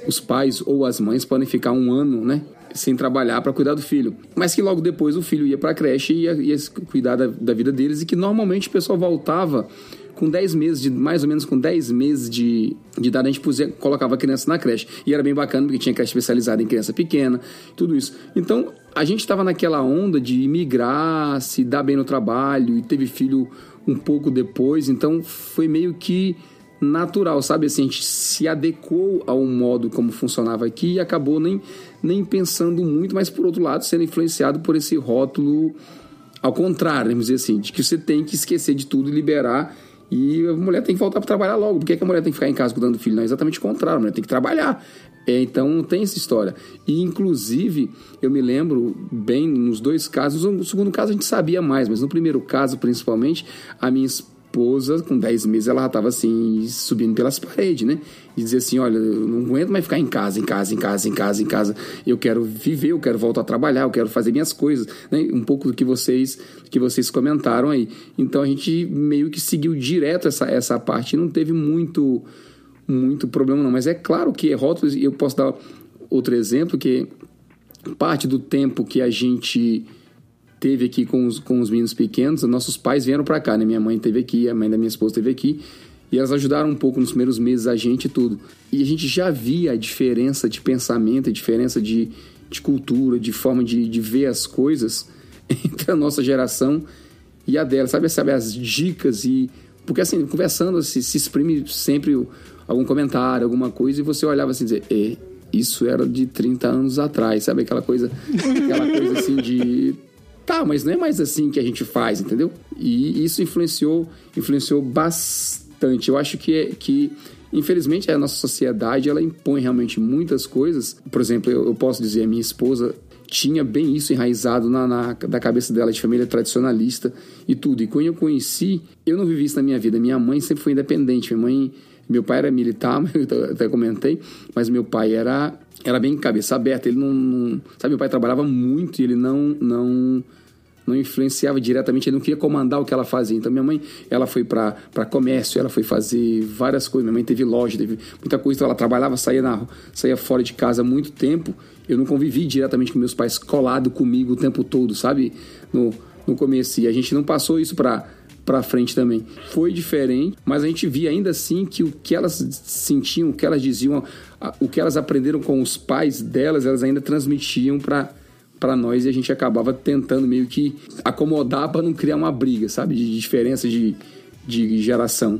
os pais ou as mães podem ficar um ano, né? Sem trabalhar para cuidar do filho. Mas que logo depois o filho ia para a creche e ia, ia cuidar da, da vida deles e que normalmente o pessoal voltava com 10 meses, de, mais ou menos com 10 meses de, de idade, a gente pusia, colocava a criança na creche. E era bem bacana, porque tinha creche especializada em criança pequena, tudo isso. Então, a gente estava naquela onda de imigrar, se dar bem no trabalho, e teve filho um pouco depois, então foi meio que natural, sabe? Assim, a gente se adequou ao modo como funcionava aqui e acabou nem, nem pensando muito, mas por outro lado, sendo influenciado por esse rótulo ao contrário, vamos dizer assim, de que você tem que esquecer de tudo e liberar e a mulher tem que voltar para trabalhar logo. Por que, que, a mulher tem que ficar em casa cuidando do filho? Não, é exatamente o contrário, a mulher tem que trabalhar. É, então tem essa história. E inclusive, eu me lembro bem nos dois casos, no segundo caso a gente sabia mais, mas no primeiro caso, principalmente, a minha esposa, com 10 meses, ela já estava assim, subindo pelas paredes, né? E dizia assim: olha, eu não aguento mais ficar em casa, em casa, em casa, em casa, em casa. Eu quero viver, eu quero voltar a trabalhar, eu quero fazer minhas coisas, né? Um pouco do que vocês, que vocês comentaram aí. Então a gente meio que seguiu direto essa, essa parte, não teve muito, muito problema, não. Mas é claro que rótulos, eu posso dar outro exemplo, que parte do tempo que a gente teve aqui com os, com os meninos pequenos, nossos pais vieram para cá, né? Minha mãe teve aqui, a mãe da minha esposa teve aqui. E elas ajudaram um pouco nos primeiros meses a gente e tudo. E a gente já via a diferença de pensamento, a diferença de, de cultura, de forma de, de ver as coisas entre a nossa geração e a dela. Sabe, sabe as dicas e... Porque assim, conversando, se, se exprime sempre algum comentário, alguma coisa, e você olhava assim e dizer, é, isso era de 30 anos atrás, sabe? Aquela coisa, aquela coisa assim de Tá, mas não é mais assim que a gente faz, entendeu? E isso influenciou, influenciou bastante. Eu acho que, é, que infelizmente a nossa sociedade ela impõe realmente muitas coisas. Por exemplo, eu, eu posso dizer, a minha esposa tinha bem isso enraizado na, na, da cabeça dela de família tradicionalista e tudo. E quando eu conheci, eu não vivi isso na minha vida. Minha mãe sempre foi independente. Minha mãe, meu pai era militar, eu até comentei, mas meu pai era era bem cabeça aberta. Ele não, não, Sabe, meu pai trabalhava muito e ele não. não não influenciava diretamente, ele não queria comandar o que ela fazia. Então minha mãe, ela foi para comércio, ela foi fazer várias coisas. Minha mãe teve loja, teve muita coisa. Então ela trabalhava, saía na saía fora de casa muito tempo. Eu não convivi diretamente com meus pais colado comigo o tempo todo, sabe? No, no começo. E a gente não passou isso para para frente também. Foi diferente, mas a gente via ainda assim que o que elas sentiam, o que elas diziam, o que elas aprenderam com os pais delas, elas ainda transmitiam para para nós e a gente acabava tentando meio que acomodar para não criar uma briga, sabe, de diferença de, de geração.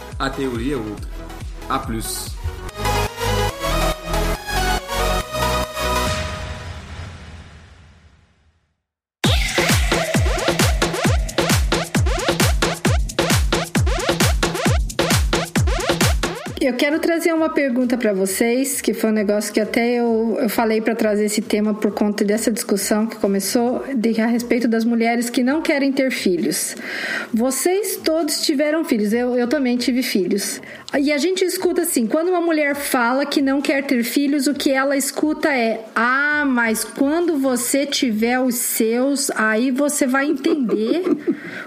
a teoria é outra. A plus. Quero trazer uma pergunta para vocês, que foi um negócio que até eu, eu falei para trazer esse tema por conta dessa discussão que começou de, a respeito das mulheres que não querem ter filhos. Vocês todos tiveram filhos, eu, eu também tive filhos. E a gente escuta assim: quando uma mulher fala que não quer ter filhos, o que ela escuta é: ah, mas quando você tiver os seus, aí você vai entender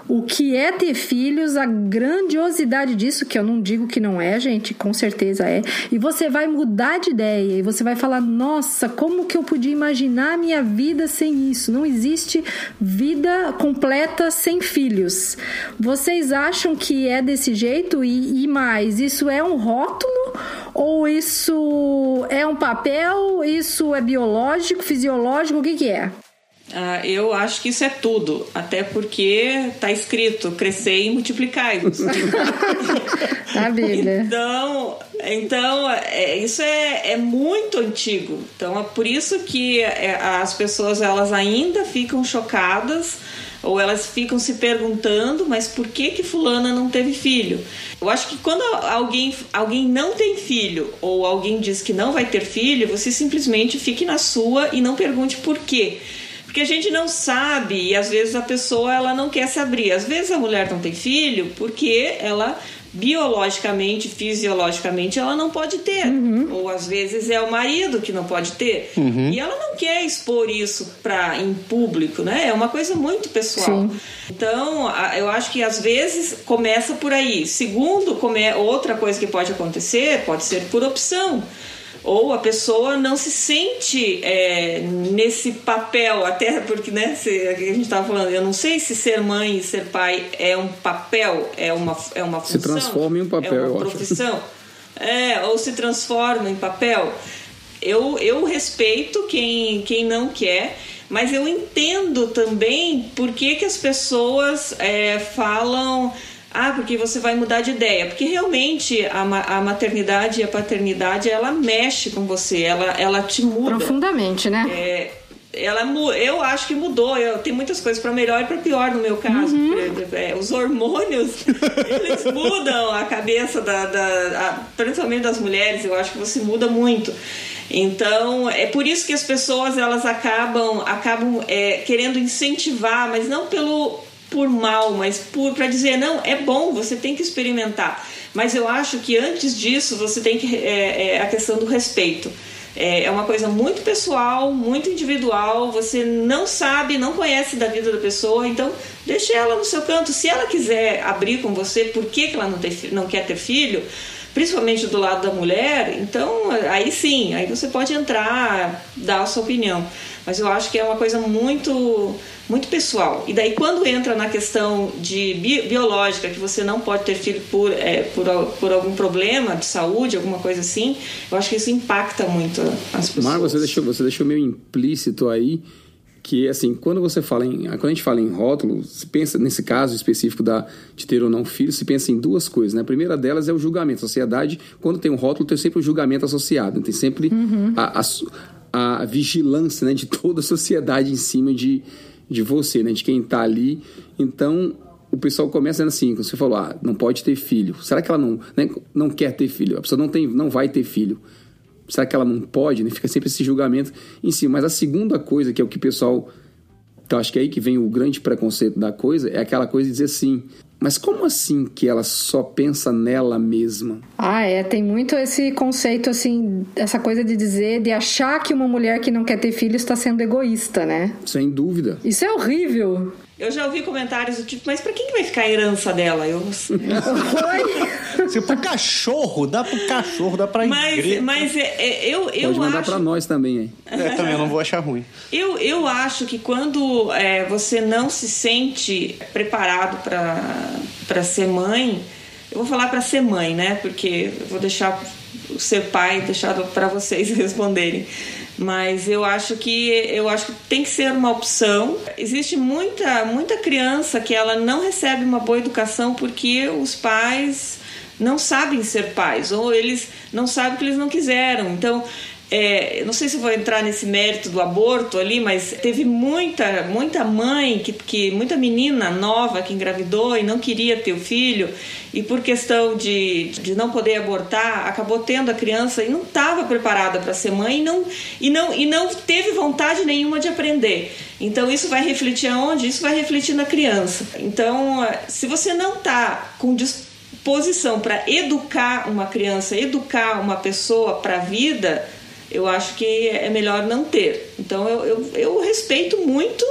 o que é ter filhos, a grandiosidade disso, que eu não digo que não é, gente com certeza é. E você vai mudar de ideia e você vai falar: nossa, como que eu podia imaginar a minha vida sem isso? Não existe vida completa sem filhos. Vocês acham que é desse jeito? E, e mais, isso é um rótulo? Ou isso é um papel? Isso é biológico, fisiológico? O que, que é? Ah, eu acho que isso é tudo, até porque está escrito crescer e multiplicar. Na Bíblia. Então, então é, isso é, é muito antigo. Então é por isso que é, as pessoas elas ainda ficam chocadas ou elas ficam se perguntando, mas por que que fulana não teve filho? Eu acho que quando alguém, alguém não tem filho ou alguém diz que não vai ter filho, você simplesmente fique na sua e não pergunte por quê. Porque a gente não sabe e às vezes a pessoa ela não quer se abrir. Às vezes a mulher não tem filho porque ela biologicamente, fisiologicamente, ela não pode ter. Uhum. Ou às vezes é o marido que não pode ter. Uhum. E ela não quer expor isso pra, em público, né? É uma coisa muito pessoal. Sim. Então, eu acho que às vezes começa por aí. Segundo, come, outra coisa que pode acontecer pode ser por opção ou a pessoa não se sente é, nesse papel, até porque, né, se, a gente estava falando, eu não sei se ser mãe e ser pai é um papel, é uma, é uma função. Se transforma em um papel, é uma profissão. É, ou se transforma em papel. Eu, eu respeito quem, quem não quer, mas eu entendo também por que, que as pessoas é, falam. Ah, porque você vai mudar de ideia. Porque realmente a, a maternidade e a paternidade ela mexe com você, ela, ela te muda. Profundamente, né? É, ela eu acho que mudou. Eu, tem muitas coisas para melhor e para pior no meu caso. Uhum. É, os hormônios eles mudam a cabeça da, da a, principalmente das mulheres. Eu acho que você muda muito. Então é por isso que as pessoas elas acabam acabam é, querendo incentivar, mas não pelo por mal, mas por para dizer não é bom. Você tem que experimentar. Mas eu acho que antes disso você tem que é, é a questão do respeito. É, é uma coisa muito pessoal, muito individual. Você não sabe, não conhece da vida da pessoa, então deixe ela no seu canto. Se ela quiser abrir com você por que, que ela não, tem, não quer ter filho, principalmente do lado da mulher, então aí sim, aí você pode entrar, dar a sua opinião. Mas eu acho que é uma coisa muito muito pessoal. E daí quando entra na questão de bi biológica, que você não pode ter filho por, é, por, por algum problema de saúde, alguma coisa assim, eu acho que isso impacta muito as pessoas. Mar, você deixou, você deixou meio implícito aí que assim, quando você fala em, quando a gente fala em rótulo, se pensa nesse caso específico da de ter ou não filho, se pensa em duas coisas, né? A primeira delas é o julgamento. A sociedade, quando tem um rótulo, tem sempre o julgamento associado, tem sempre uhum. a, a, a, vigilância, né, de toda a sociedade em cima de, de você, né, de quem está ali. Então, o pessoal começa dizendo assim, você falou, ah, não pode ter filho. Será que ela não, né, não quer ter filho? A pessoa não tem, não vai ter filho será que ela não pode? Né? Fica sempre esse julgamento em si. Mas a segunda coisa, que é o que o pessoal. Então, acho que é aí que vem o grande preconceito da coisa, é aquela coisa de dizer assim. Mas como assim que ela só pensa nela mesma? Ah, é. Tem muito esse conceito, assim, essa coisa de dizer, de achar que uma mulher que não quer ter filho está sendo egoísta, né? Sem dúvida. Isso é horrível. Eu já ouvi comentários do tipo, mas pra quem que vai ficar a herança dela? Eu Se pro cachorro, dá pro cachorro, dá pra mas, igreja. Mas é, é, eu, eu Pode mandar acho... pra nós também, hein? É, também eu não vou achar ruim. Eu, eu acho que quando é, você não se sente preparado para ser mãe, eu vou falar para ser mãe, né? Porque eu vou deixar ser pai, deixar para vocês responderem mas eu acho que eu acho que tem que ser uma opção. Existe muita muita criança que ela não recebe uma boa educação porque os pais não sabem ser pais ou eles não sabem que eles não quiseram. Então é, não sei se vou entrar nesse mérito do aborto ali, mas teve muita, muita mãe, que, que, muita menina nova que engravidou e não queria ter o filho, e por questão de, de não poder abortar, acabou tendo a criança e não estava preparada para ser mãe e não, e, não, e não teve vontade nenhuma de aprender. Então isso vai refletir aonde? Isso vai refletir na criança. Então, se você não está com disposição para educar uma criança, educar uma pessoa para a vida, eu acho que é melhor não ter. Então eu, eu, eu respeito muito,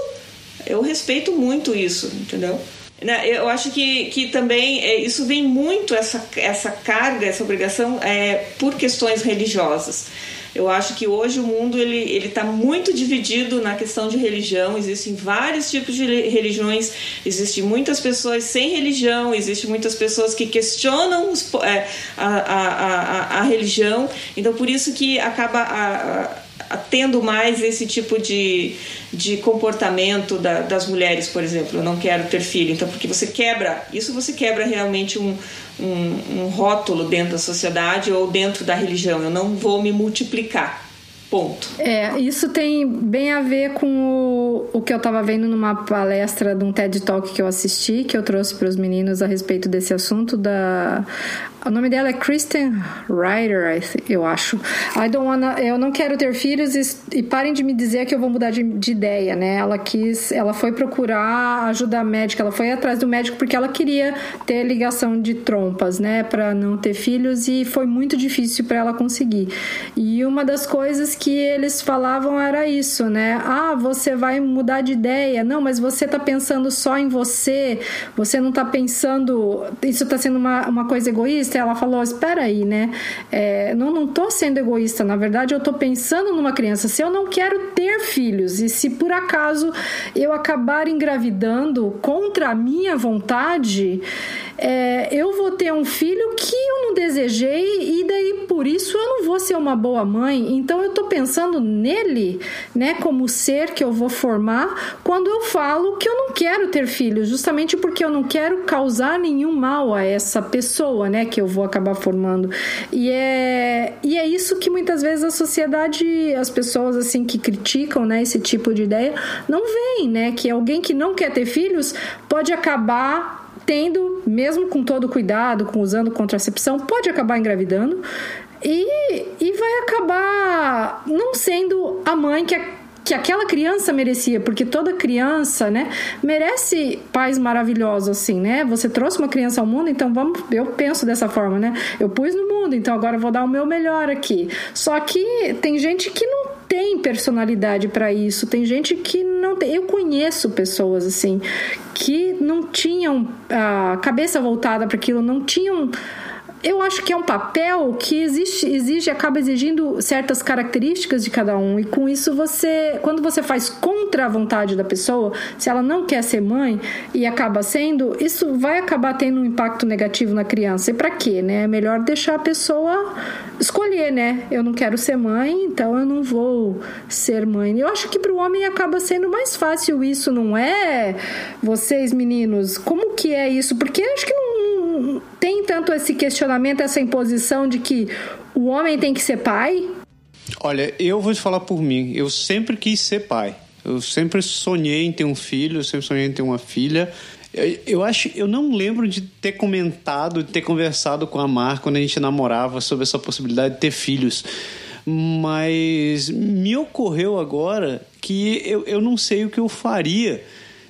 eu respeito muito isso, entendeu? Né, eu acho que, que também é, isso vem muito, essa, essa carga, essa obrigação, é, por questões religiosas. Eu acho que hoje o mundo ele ele está muito dividido na questão de religião. Existem vários tipos de religiões. Existem muitas pessoas sem religião. Existem muitas pessoas que questionam os, é, a, a, a, a, religião. Então por isso que acaba a, tendo mais esse tipo de, de comportamento da, das mulheres, por exemplo. Eu não quero ter filho. Então, porque você quebra, isso você quebra realmente um, um, um rótulo dentro da sociedade ou dentro da religião. Eu não vou me multiplicar. Ponto. É, isso tem bem a ver com o, o que eu estava vendo numa palestra de um TED Talk que eu assisti, que eu trouxe para os meninos a respeito desse assunto da o nome dela é Kristen Ryder, eu acho. I don't wanna, eu não quero ter filhos e, e parem de me dizer que eu vou mudar de, de, ideia, né? Ela quis, ela foi procurar ajuda médica, ela foi atrás do médico porque ela queria ter ligação de trompas, né, para não ter filhos e foi muito difícil para ela conseguir. E uma das coisas que eles falavam era isso, né? Ah, você vai mudar de ideia. Não, mas você tá pensando só em você. Você não tá pensando, isso tá sendo uma, uma coisa egoísta egoísta. Ela falou: espera aí, né? É, não, não tô sendo egoísta. Na verdade, eu tô pensando numa criança. Se eu não quero ter filhos e se por acaso eu acabar engravidando contra a minha vontade, é, eu vou ter um filho que eu não desejei e daí por isso eu não vou ser uma boa mãe. Então eu tô pensando nele, né, como ser que eu vou formar quando eu falo que eu não quero ter filhos, justamente porque eu não quero causar nenhum mal a essa pessoa, né, que eu vou acabar formando. E é e é isso que muitas vezes a sociedade, as pessoas assim que criticam, né, esse tipo de ideia, não veem, né, que alguém que não quer ter filhos pode acabar tendo, mesmo com todo cuidado, com usando contracepção, pode acabar engravidando e, e vai acabar não sendo a mãe que é que aquela criança merecia, porque toda criança, né, merece pais maravilhosos assim, né? Você trouxe uma criança ao mundo, então vamos, eu penso dessa forma, né? Eu pus no mundo, então agora vou dar o meu melhor aqui. Só que tem gente que não tem personalidade para isso, tem gente que não tem. Eu conheço pessoas assim que não tinham a cabeça voltada para aquilo, não tinham eu acho que é um papel que existe, exige, acaba exigindo certas características de cada um. E com isso você, quando você faz contra a vontade da pessoa, se ela não quer ser mãe e acaba sendo, isso vai acabar tendo um impacto negativo na criança. E para quê, né? É melhor deixar a pessoa escolher, né? Eu não quero ser mãe, então eu não vou ser mãe. Eu acho que para o homem acaba sendo mais fácil isso, não é? Vocês meninos, como que é isso? Porque acho que não tem tanto esse questionamento, essa imposição de que o homem tem que ser pai? Olha, eu vou te falar por mim. Eu sempre quis ser pai. Eu sempre sonhei em ter um filho, eu sempre sonhei em ter uma filha. Eu, eu acho, eu não lembro de ter comentado, de ter conversado com a Mar quando a gente namorava sobre essa possibilidade de ter filhos. Mas me ocorreu agora que eu, eu não sei o que eu faria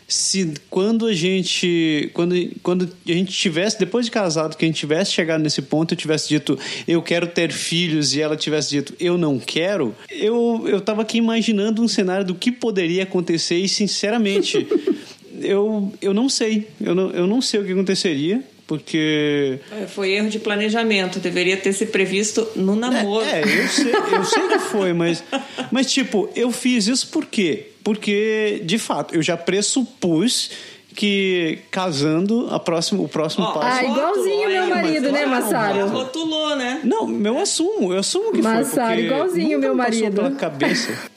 se quando a gente quando, quando a gente tivesse depois de casado que a gente tivesse chegado nesse ponto eu tivesse dito eu quero ter filhos e ela tivesse dito eu não quero eu eu tava aqui imaginando um cenário do que poderia acontecer e sinceramente eu, eu não sei eu não, eu não sei o que aconteceria porque. É, foi erro de planejamento, deveria ter se previsto no namoro. É, é eu, sei, eu sei que foi, mas, mas tipo, eu fiz isso por quê? Porque, de fato, eu já pressupus que casando a próximo, o próximo oh, passo. Ah, igualzinho meu marido, né, Massaro? Rotulou, né? Não, meu assumo, eu assumo que Massaro, foi. Massaro, igualzinho meu marido. pela cabeça.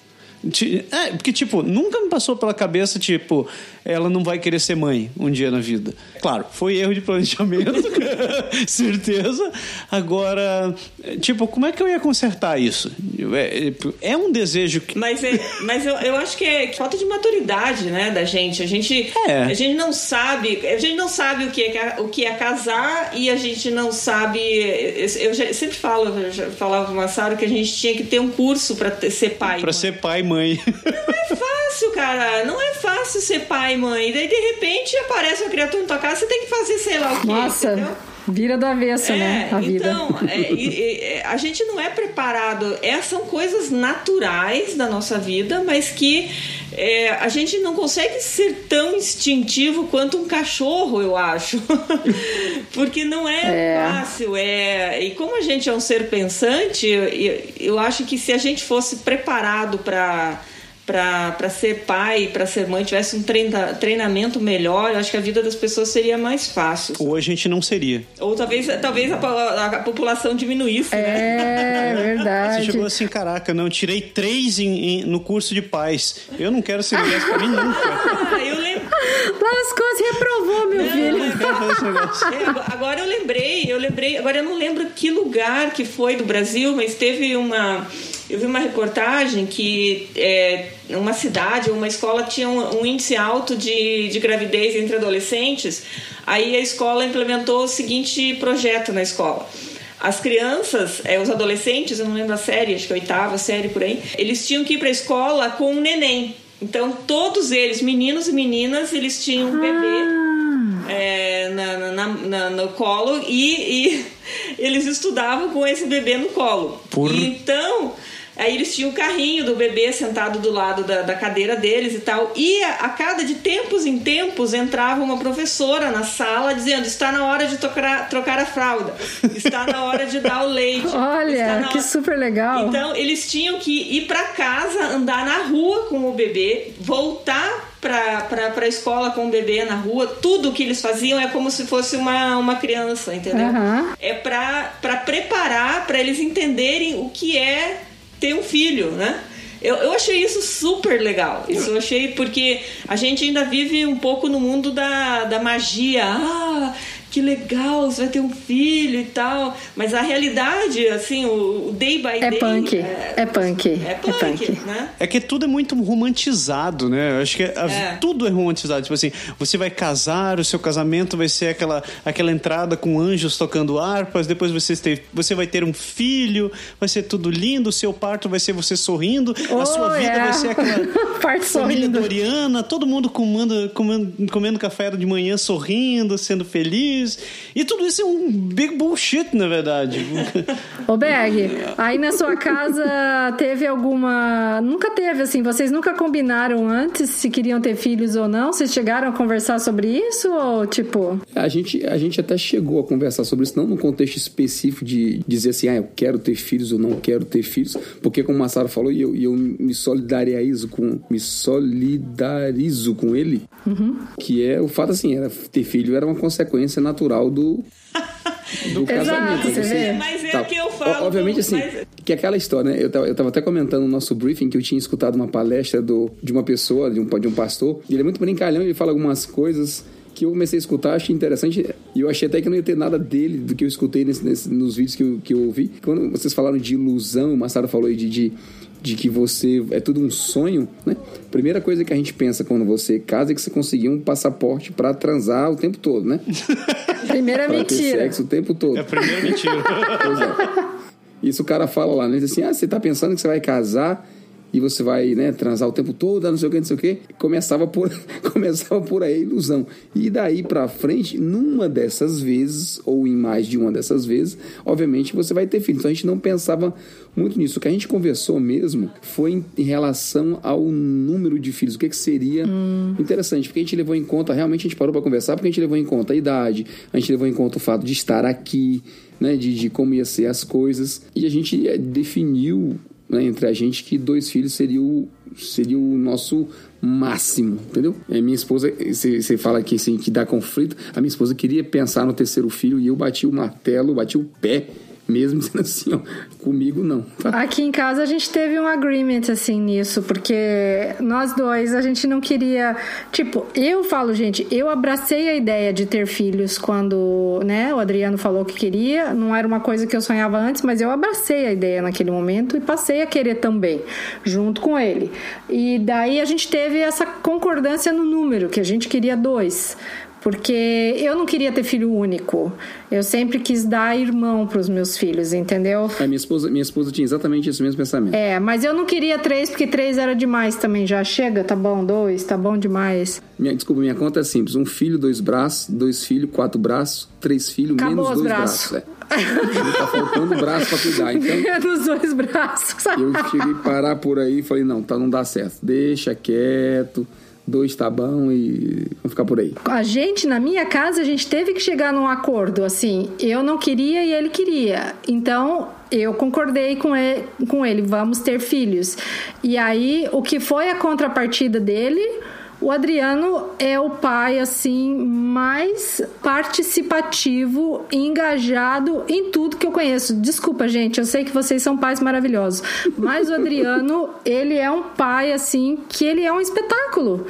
É, porque, tipo, nunca me passou pela cabeça, tipo, ela não vai querer ser mãe um dia na vida. Claro, foi erro de planejamento, certeza. Agora, tipo, como é que eu ia consertar isso? É, é um desejo que. Mas, é, mas eu, eu acho que é falta de maturidade, né, da gente. A gente, é. a gente não sabe, a gente não sabe o que, é, o que é casar e a gente não sabe. Eu sempre falo, eu já falava pro Massaro que a gente tinha que ter um curso para ser pai. Para ser pai e mãe. Não é fácil, cara. Não é fácil ser pai e mãe. E daí, de repente, aparece uma criatura na tua casa, você tem que fazer sei lá o quê. Nossa. Entendeu? Vira do avesso, é, né? A vida. Então, é, é, a gente não é preparado. É, são coisas naturais da nossa vida, mas que é, a gente não consegue ser tão instintivo quanto um cachorro, eu acho. Porque não é, é, fácil. É, e como a gente é um ser pensante, eu, eu acho que se a gente fosse preparado para para ser pai, para ser mãe, tivesse um treina, treinamento melhor, eu acho que a vida das pessoas seria mais fácil. Ou a gente não seria. Ou talvez, talvez a, a, a população diminuísse. É né? verdade. Você chegou assim, caraca, não, tirei três em, em, no curso de pais. Eu não quero ser mulher para mim nunca. Ah, eu lembro. Lascou, você reprovou, meu não, filho. É, agora eu lembrei, eu lembrei, agora eu não lembro que lugar que foi do Brasil, mas teve uma eu vi uma reportagem que é, uma cidade, uma escola tinha um, um, índice alto de, de gravidez entre adolescentes. Aí a escola implementou o seguinte projeto na escola. As crianças, é, os adolescentes, eu não lembro a série, acho que a oitava série por aí, eles tinham que ir para a escola com um neném. Então, todos eles, meninos e meninas, eles tinham um bebê ah. é, na, na, na, no colo e, e, eles estudavam com esse bebê no colo. Por... Então, Aí eles tinham o carrinho do bebê sentado do lado da, da cadeira deles e tal. E a, a, cada de tempos em tempos entrava uma professora na sala dizendo: está na hora de trocar, trocar a fralda, está na hora de dar o leite. Olha, que super legal. Então eles tinham que ir para casa, andar na rua com o bebê, voltar para a escola com o bebê na rua, tudo que eles faziam é como se fosse uma, uma criança, entendeu? Uhum. É para preparar, para eles entenderem o que é ter um filho, né? Eu, eu achei isso super legal. Isso eu achei porque a gente ainda vive um pouco no mundo da, da magia. Ah, que legal, você vai ter um filho e tal. Mas a realidade, assim, o, day by é day. Punk. É, é punk. É punk. É punk, né? É que tudo é muito romantizado, né? Eu acho que a, é. tudo é romantizado. Tipo assim, você vai casar, o seu casamento vai ser aquela, aquela entrada com anjos tocando harpas, depois você, ter, você vai ter um filho, vai ser tudo lindo, o seu parto vai ser você sorrindo, oh, a sua vida vai ser aquela família sorrindo. doriana, todo mundo comendo, comendo, comendo café de manhã sorrindo, sendo feliz e tudo isso é um big bullshit, na verdade. Ô, Berg, aí na sua casa teve alguma. Nunca teve, assim, vocês nunca combinaram antes se queriam ter filhos ou não? Vocês chegaram a conversar sobre isso? Ou tipo. A gente, a gente até chegou a conversar sobre isso, não no contexto específico de dizer assim, ah, eu quero ter filhos ou não quero ter filhos, porque como a Sara falou, e eu, eu me solidarizo com. Me solidarizo com ele, uhum. que é o fato assim, era, ter filho era uma consequência natural do. do casamento. Exato, você Mas é o que eu falo. Obviamente, assim, mas... que é aquela história, né? Eu tava, eu tava até comentando no nosso briefing que eu tinha escutado uma palestra do, de uma pessoa, de um, de um pastor, e ele é muito brincalhão, ele fala algumas coisas que eu comecei a escutar, achei interessante, e eu achei até que não ia ter nada dele, do que eu escutei nesse, nesse, nos vídeos que eu, que eu ouvi. Quando vocês falaram de ilusão, o Massaro falou aí de, de de que você é tudo um sonho, né? Primeira coisa que a gente pensa quando você casa é que você conseguiu um passaporte para transar o tempo todo, né? Primeira pra mentira. Ter sexo o tempo todo. É a primeira mentira. pois é. Isso o cara fala lá, né? Diz assim: ah, você tá pensando que você vai casar e você vai né, transar o tempo todo, não sei o que, não sei o que. Começava por, começava por aí a ilusão. E daí para frente, numa dessas vezes, ou em mais de uma dessas vezes, obviamente você vai ter filho. Então a gente não pensava muito nisso. O que a gente conversou mesmo foi em, em relação ao número de filhos. O que, que seria hum. interessante, porque a gente levou em conta, realmente a gente parou para conversar, porque a gente levou em conta a idade, a gente levou em conta o fato de estar aqui, né, de, de como ia ser as coisas, e a gente é, definiu né, entre a gente que dois filhos seria o, seria o nosso máximo, entendeu? A minha esposa, você fala que, assim, que dá conflito, a minha esposa queria pensar no terceiro filho e eu bati o martelo, bati o pé mesmo dizendo assim, ó, comigo não. Tá? Aqui em casa a gente teve um agreement assim nisso, porque nós dois a gente não queria, tipo, eu falo, gente, eu abracei a ideia de ter filhos quando, né, o Adriano falou que queria, não era uma coisa que eu sonhava antes, mas eu abracei a ideia naquele momento e passei a querer também, junto com ele. E daí a gente teve essa concordância no número, que a gente queria dois porque eu não queria ter filho único. Eu sempre quis dar irmão para os meus filhos, entendeu? É, minha esposa, minha esposa tinha exatamente esse mesmo pensamento. É, mas eu não queria três porque três era demais também. Já chega, tá bom, dois, tá bom demais. Minha, desculpa, minha conta é simples: um filho, dois braços, dois filhos, quatro braços, três filhos, Acabou menos dois braços. braços é. tá faltando braço para cuidar. Então, menos dois braços. eu cheguei a parar por aí e falei: não, tá, não dá certo. Deixa quieto dois tá bom e vamos ficar por aí. A gente, na minha casa, a gente teve que chegar num acordo, assim, eu não queria e ele queria. Então, eu concordei com ele, com ele, vamos ter filhos. E aí, o que foi a contrapartida dele o Adriano é o pai assim mais participativo, engajado em tudo que eu conheço. Desculpa, gente, eu sei que vocês são pais maravilhosos, mas o Adriano, ele é um pai assim que ele é um espetáculo.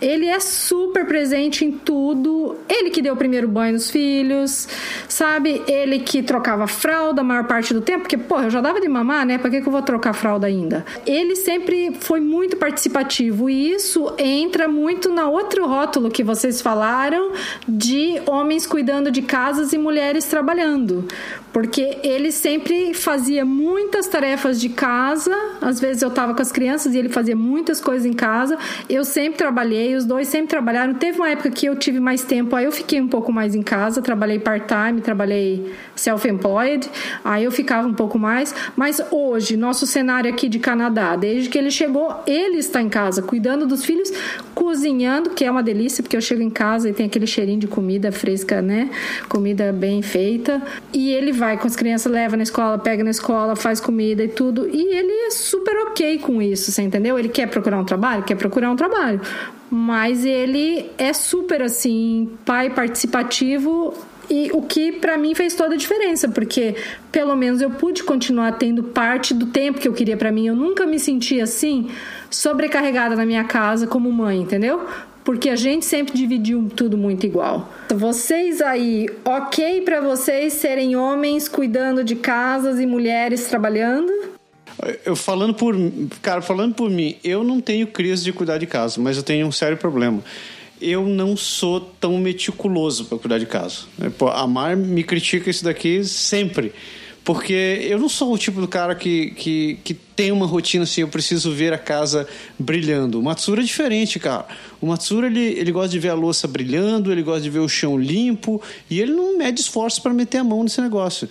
Ele é super presente em tudo. Ele que deu o primeiro banho nos filhos, sabe? Ele que trocava fralda a maior parte do tempo, porque, porra, eu já dava de mamar, né? Pra que, que eu vou trocar fralda ainda? Ele sempre foi muito participativo e isso entra muito na outro rótulo que vocês falaram de homens cuidando de casas e mulheres trabalhando. Porque ele sempre fazia muitas tarefas de casa, às vezes eu tava com as crianças e ele fazia muitas coisas em casa. Eu sempre trabalhei, os dois sempre trabalharam. Teve uma época que eu tive mais tempo, aí eu fiquei um pouco mais em casa, trabalhei part-time, trabalhei self-employed, aí eu ficava um pouco mais. Mas hoje, nosso cenário aqui de Canadá, desde que ele chegou, ele está em casa, cuidando dos filhos, cozinhando, que é uma delícia, porque eu chego em casa e tem aquele cheirinho de comida fresca, né? Comida bem feita. E ele vai com as crianças, leva na escola, pega na escola, faz comida e tudo. E ele é super ok com isso, você entendeu? Ele quer procurar um trabalho? Quer procurar um trabalho. Mas ele é super assim, pai participativo e o que para mim fez toda a diferença, porque pelo menos eu pude continuar tendo parte do tempo que eu queria para mim. Eu nunca me senti assim sobrecarregada na minha casa como mãe, entendeu? Porque a gente sempre dividiu tudo muito igual. Vocês aí, ok para vocês serem homens cuidando de casas e mulheres trabalhando? Eu falando por, cara, falando por mim, eu não tenho crise de cuidar de casa, mas eu tenho um sério problema. Eu não sou tão meticuloso para cuidar de casa. Pô, a Mar me critica isso daqui sempre. Porque eu não sou o tipo do cara que, que, que tem uma rotina assim, eu preciso ver a casa brilhando. O Matsura é diferente, cara. O Matsura, ele, ele gosta de ver a louça brilhando, ele gosta de ver o chão limpo, e ele não mede esforços para meter a mão nesse negócio.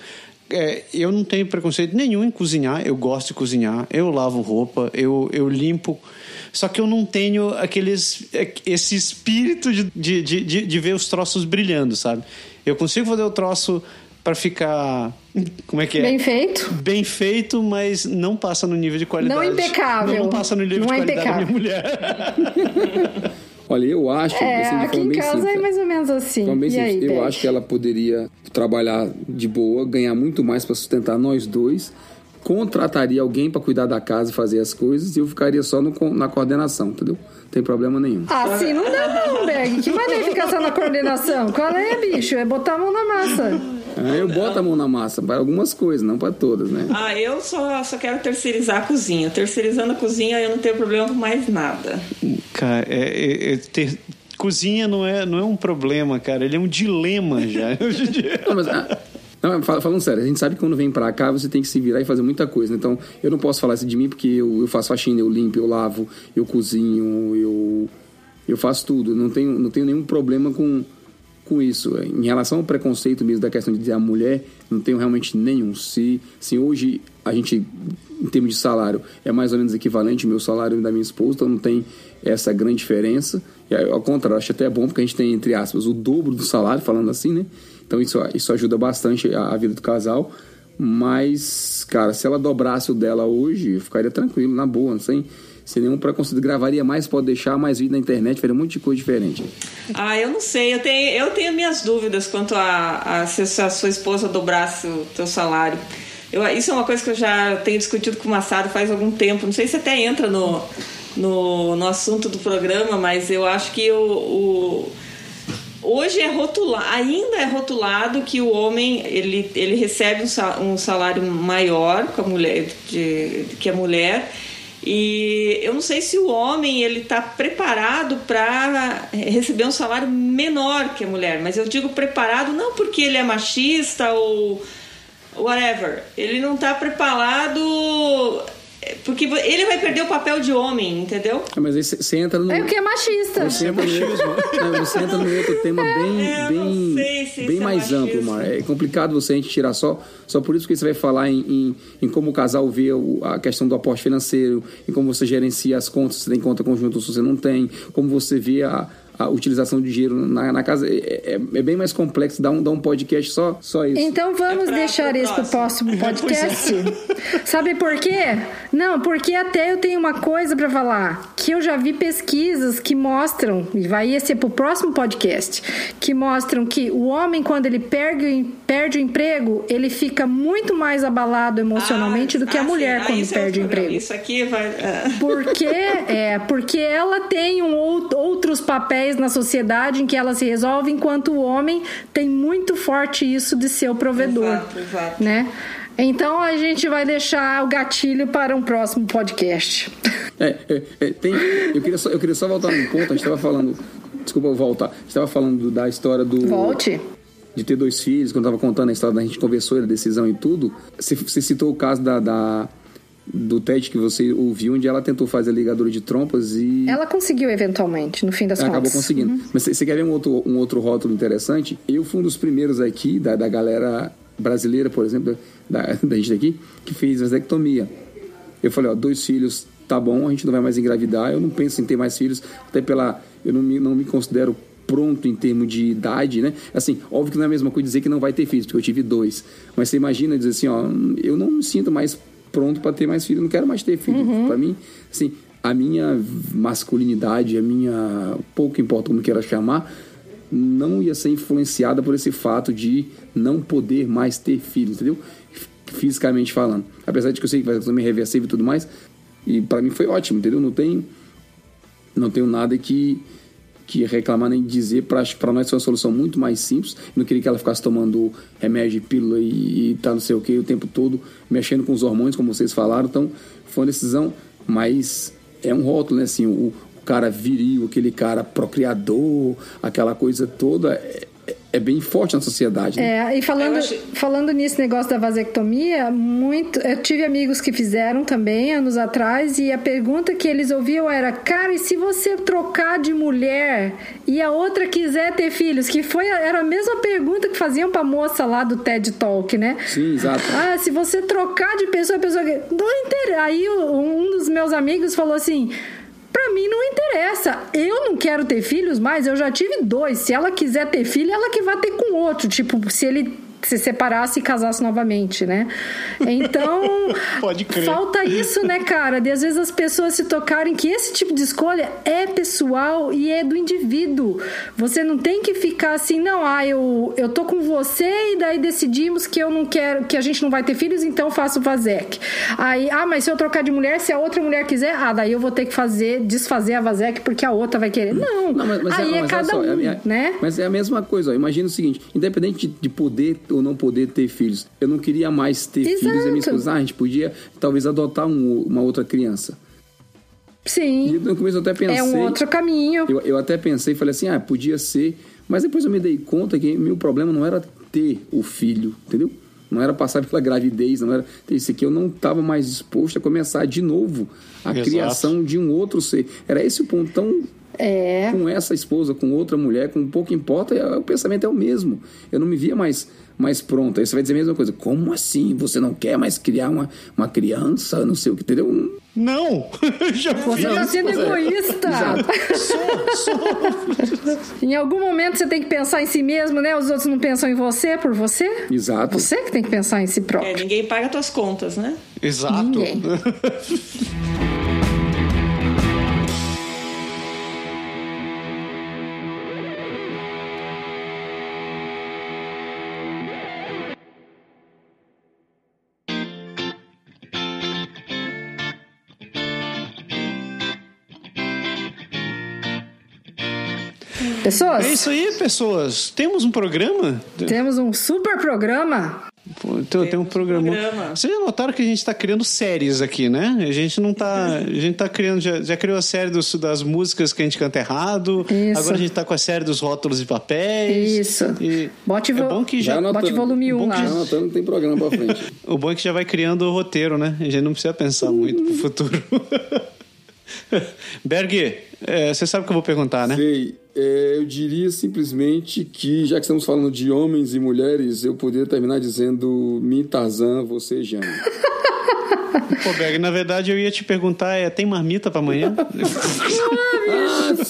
É, eu não tenho preconceito nenhum em cozinhar, eu gosto de cozinhar, eu lavo roupa, eu, eu limpo. Só que eu não tenho aqueles, esse espírito de, de, de, de ver os troços brilhando, sabe? Eu consigo fazer o troço para ficar. Como é que é? Bem feito. Bem feito, mas não passa no nível de qualidade. Não impecável. Não, não passa no nível não de é qualidade da minha mulher. Olha, eu acho. É, assim, aqui em casa simples, é mais ou menos assim. Bem e aí, eu acho que ela poderia trabalhar de boa, ganhar muito mais para sustentar nós dois. Contrataria alguém para cuidar da casa e fazer as coisas e eu ficaria só no, na coordenação, entendeu? Não tem problema nenhum. Assim não dá não, Berg. Que maneira ficar só na coordenação? Qual é, bicho? É botar a mão na massa. É, eu boto a mão na massa para algumas coisas, não para todas, né? Ah, eu só, só quero terceirizar a cozinha. Terceirizando a cozinha, eu não tenho problema com mais nada. Cara, é, é, é ter, cozinha não é, não é um problema, cara. Ele é um dilema já. não, mas, ah, não, falando sério, a gente sabe que quando vem pra cá você tem que se virar e fazer muita coisa. Né? Então, eu não posso falar isso de mim porque eu, eu faço faxina, eu limpo, eu lavo, eu cozinho, eu, eu faço tudo. Não tenho, não tenho nenhum problema com, com isso. Em relação ao preconceito mesmo da questão de dizer a mulher, não tenho realmente nenhum. Se, se hoje a gente, em termos de salário, é mais ou menos equivalente ao meu salário e da minha esposa, então não tem essa grande diferença. E, ao contrário, acho até bom porque a gente tem, entre aspas, o dobro do salário, falando assim, né? Então isso, isso ajuda bastante a, a, vida do casal. Mas, cara, se ela dobrasse o dela hoje, eu ficaria tranquilo, na boa, sem, sem nenhum preconceito. Gravaria mais, pode deixar mais vídeo na internet, faria um monte de coisa diferente. Ah, eu não sei. Eu tenho, eu tenho minhas dúvidas quanto a, a se a sua esposa dobrasse o teu salário. Eu, isso é uma coisa que eu já tenho discutido com o Massado faz algum tempo. Não sei se até entra no, no, no assunto do programa, mas eu acho que o, o hoje é rotulado, ainda é rotulado que o homem ele, ele recebe um salário maior que a mulher, de, que a mulher. E eu não sei se o homem ele está preparado para receber um salário menor que a mulher, mas eu digo preparado não porque ele é machista ou whatever, ele não está preparado porque ele vai perder o papel de homem, entendeu? É, mas aí você entra no. É o que é machista. Você entra, no, não, você entra no outro tema bem, é, bem, se bem é mais machismo. amplo, Mar. É complicado você a gente tirar só, só por isso que você vai falar em, em, em como o casal vê a questão do aporte financeiro, em como você gerencia as contas, se tem conta conjunta ou se você não tem, como você vê a a utilização de dinheiro na, na casa é, é, é, bem mais complexo, dá um, dá um podcast só, só isso. Então vamos É pra- deixar isso pro próximo próximo. podcast. Sabe por quê? Não, porque até eu tenho uma coisa pra falar, que eu já vi pesquisas que mostram, e vai ser pro próximo podcast, que mostram que o homem quando ele perde, perde o emprego, ele fica muito mais abalado emocionalmente Ah, do que a ah, mulher sim. Ah, quando é perde o emprego. Isso aqui vai. ah. Porque é, porque ela tem um ou- outros papéis na sociedade em que ela se resolve, enquanto o homem tem muito forte isso de ser o provedor, Exato, exato. né? Então a gente vai deixar o gatilho para um próximo podcast. É, é, é, tem, eu, queria só, eu queria só voltar num ponto, a gente estava falando. Desculpa eu voltar. A gente estava falando da história do. Volte. de ter dois filhos, quando eu tava contando a história da gente conversou, a decisão e tudo, você, você citou o caso da, da, do TED que você ouviu, onde ela tentou fazer a ligadura de trompas e. Ela conseguiu eventualmente, no fim das contas. acabou conseguindo. Uhum. Mas você quer ver um outro, um outro rótulo interessante? Eu fui um dos primeiros aqui, da, da galera brasileira, por exemplo, da, da gente aqui, que fez vasectomia. Eu falei, ó, dois filhos, tá bom, a gente não vai mais engravidar, eu não penso em ter mais filhos, até pela. Eu não me, não me considero pronto em termos de idade, né? Assim, óbvio que não é a mesma coisa dizer que não vai ter filhos, porque eu tive dois. Mas você imagina dizer assim, ó, eu não me sinto mais pronto para ter mais filhos, não quero mais ter filhos. Uhum. Para mim, assim, a minha masculinidade, a minha pouco importa como queira chamar, não ia ser influenciada por esse fato de não poder mais ter filhos, entendeu? Fisicamente falando. Apesar de que eu sei que vai ser reversível e tudo mais, e para mim foi ótimo, entendeu? Não tem não tenho nada que que reclamar nem dizer para nós foi uma solução muito mais simples. Não queria que ela ficasse tomando remédio, pílula e, e tá não sei o que o tempo todo, mexendo com os hormônios, como vocês falaram. Então, foi uma decisão, mas é um rótulo, né? Assim, o, o cara viril, aquele cara procriador, aquela coisa toda. É, é bem forte na sociedade. Né? É, e falando, acho- falando nisso negócio da vasectomia, muito, eu tive amigos que fizeram também anos atrás e a pergunta que eles ouviam era: "Cara, e se você trocar de mulher e a outra quiser ter filhos?" Que foi era a mesma pergunta que faziam pra moça lá do TED Talk, né? Sim, exato. Ah, se você trocar de pessoa, a pessoa que. Não interessa. Aí um dos meus amigos falou assim. Pra mim não interessa. Eu não quero ter filhos, mas eu já tive dois. Se ela quiser ter filho, ela que vai ter com outro. Tipo, se ele se separasse e casasse novamente, né? Então, Pode crer. falta isso, né, cara? De às vezes as pessoas se tocarem que esse tipo de escolha é pessoal e é do indivíduo. Você não tem que ficar assim, não, ah, eu, eu tô com você e daí decidimos que eu não quero, que a gente não vai ter filhos, então faço Vasec. Aí, ah, mas se eu trocar de mulher, se a outra mulher quiser, ah, daí eu vou ter que fazer, desfazer a Vasec porque a outra vai querer. Não, Não, mas, mas aí é, mas olha cada só, um, é a minha- né? Mas é a mesma coisa, ó. Imagina o seguinte: independente de, de poder ou não poder ter filhos, eu não queria mais ter Exato. filhos e a minha esposa, ah, a gente podia talvez adotar um- uma outra criança. E Sim, no começo eu até pensei. é um outro caminho. Eu, eu até pensei e falei assim, ah, podia ser. Mas depois eu me dei conta que meu problema não era ter o filho, entendeu? Não era passar pela gravidez, não era ter isso aqui. Eu não estava mais disposto a começar de novo a Exato. criação de um outro ser. Era esse o ponto. Então, É. com essa esposa, com outra mulher, com pouco importa, é- o pensamento é o mesmo. Eu não me via mais, mais pronto. Aí você vai dizer a mesma coisa. Como assim? Você não quer mais criar uma, uma criança? Não sei o que, entendeu? Não! Já Você fiz. tá sendo egoísta. em algum momento você tem que pensar em si mesmo, né? Os outros não pensam em você por você. Exato. Você que tem que pensar em si É, próprio. ninguém paga tuas contas, né? Exato. Ninguém. Pessoas, É isso aí, pessoas. Temos um programa? temos um super programa. Pô, Então, tem um programa. programa. Vocês já notaram que a gente está criando séries aqui, né? A gente não tá. A gente tá criando. Já, já criou a série dos, das músicas que a gente canta errado. Isso. Agora a gente tá com a série dos rótulos e papéis. Isso. E Bote é vo- bom que já. anotando. Bote volume Bom 1 que lá. Já anotando, tem programa pra frente. O bom é que já vai criando o roteiro, né? A gente não precisa pensar muito pro futuro. Berg, é, você sabe o que eu vou perguntar, né? Sei. É, eu diria simplesmente que, já que estamos falando de homens e mulheres, eu poderia terminar dizendo me Tarzan, você Jane. Pô, Berg, na verdade eu ia te perguntar: é, tem marmita pra amanhã?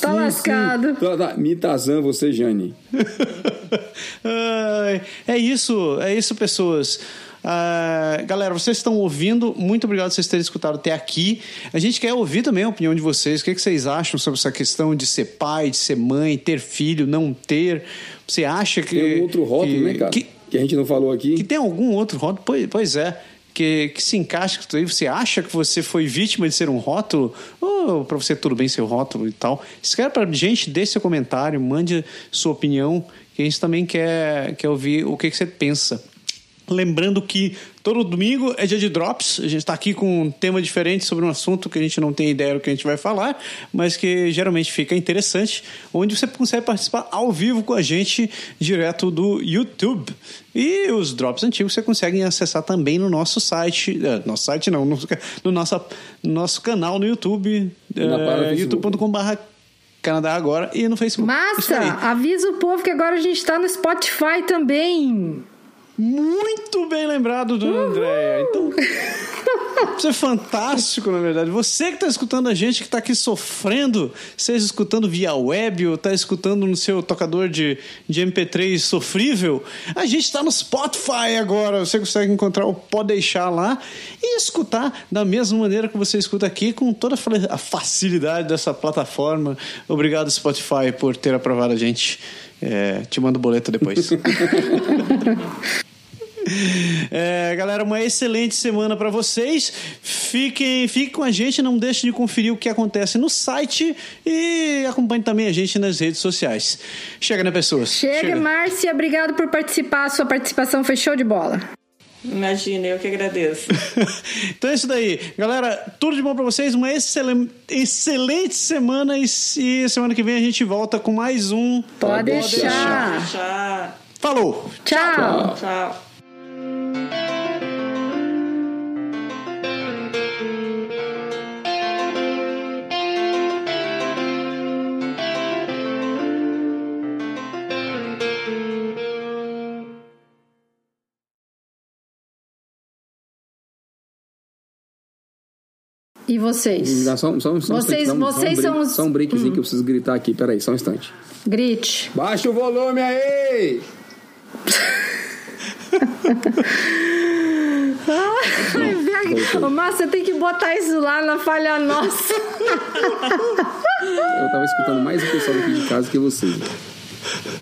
Tá lascado. Tá, tá. Me Tarzan, você Jane. Ai, é isso, é isso, pessoas. Ah, galera, vocês estão ouvindo, muito obrigado por vocês terem escutado até aqui. A gente quer ouvir também a opinião de vocês. O que, que vocês acham sobre essa questão de ser pai, de ser mãe, ter filho, não ter? Você acha que. Tem um outro rótulo, que, né, cara? Que, Que, a gente não falou aqui. que tem algum outro rótulo? Pois, pois é. Que, que se encaixa com isso aí. Você acha que você foi vítima de ser um rótulo? Ou pra você tudo bem ser um rótulo e tal? Escreve pra gente, deixe seu comentário, mande sua opinião, que a gente também quer, quer ouvir o que, que você pensa. Lembrando que Todo domingo é dia de drops. A gente está aqui com um tema diferente sobre um assunto que a gente não tem ideia do que a gente vai falar, mas que geralmente fica interessante, onde você consegue participar ao vivo com a gente direto do YouTube. E os drops antigos você consegue acessar também no nosso site. eh, Nosso site não, no, no nosso, no nosso canal no YouTube, é, Facebook. youtube.com.br Canadá Agora e no Facebook. Massa! Avisa o povo que agora a gente tá no Spotify também. Muito bem lembrado, dona Andréia. Então, isso é fantástico, na verdade. Você que está escutando a gente, que está aqui sofrendo, seja escutando via web ou está escutando no seu tocador de, de MP3 sofrível, a gente está no Spotify agora. Você consegue encontrar o Pode Deixar lá e escutar da mesma maneira que você escuta aqui, com toda a facilidade dessa plataforma. Obrigado, Spotify, por ter aprovado a gente. É, te mando boleto depois. É, galera, uma excelente semana para vocês. Fiquem, fiquem com a gente, não deixem de conferir o que acontece no site e acompanhe também a gente nas redes sociais. Chega, né, pessoas? Chega, Márcia, obrigado por participar. Sua participação foi show de bola. Imagina, eu que agradeço. então é isso daí. Galera, tudo de bom pra vocês. Uma excelen- excelente semana. E, semana que vem a gente volta com mais um. Pode deixar. Tchau. Falou! Tchau. Tchau. E vocês? Dá Só, só, só Vocês- um- vocês só um são break, os- Hum. Só um breakzinho que eu preciso gritar aqui. Peraí, só um instante. Grite. Baixa o volume aí! Ai, Ô, Márcia, tem que botar isso lá na falha nossa. Eu tava escutando mais o pessoal daqui de casa que vocês.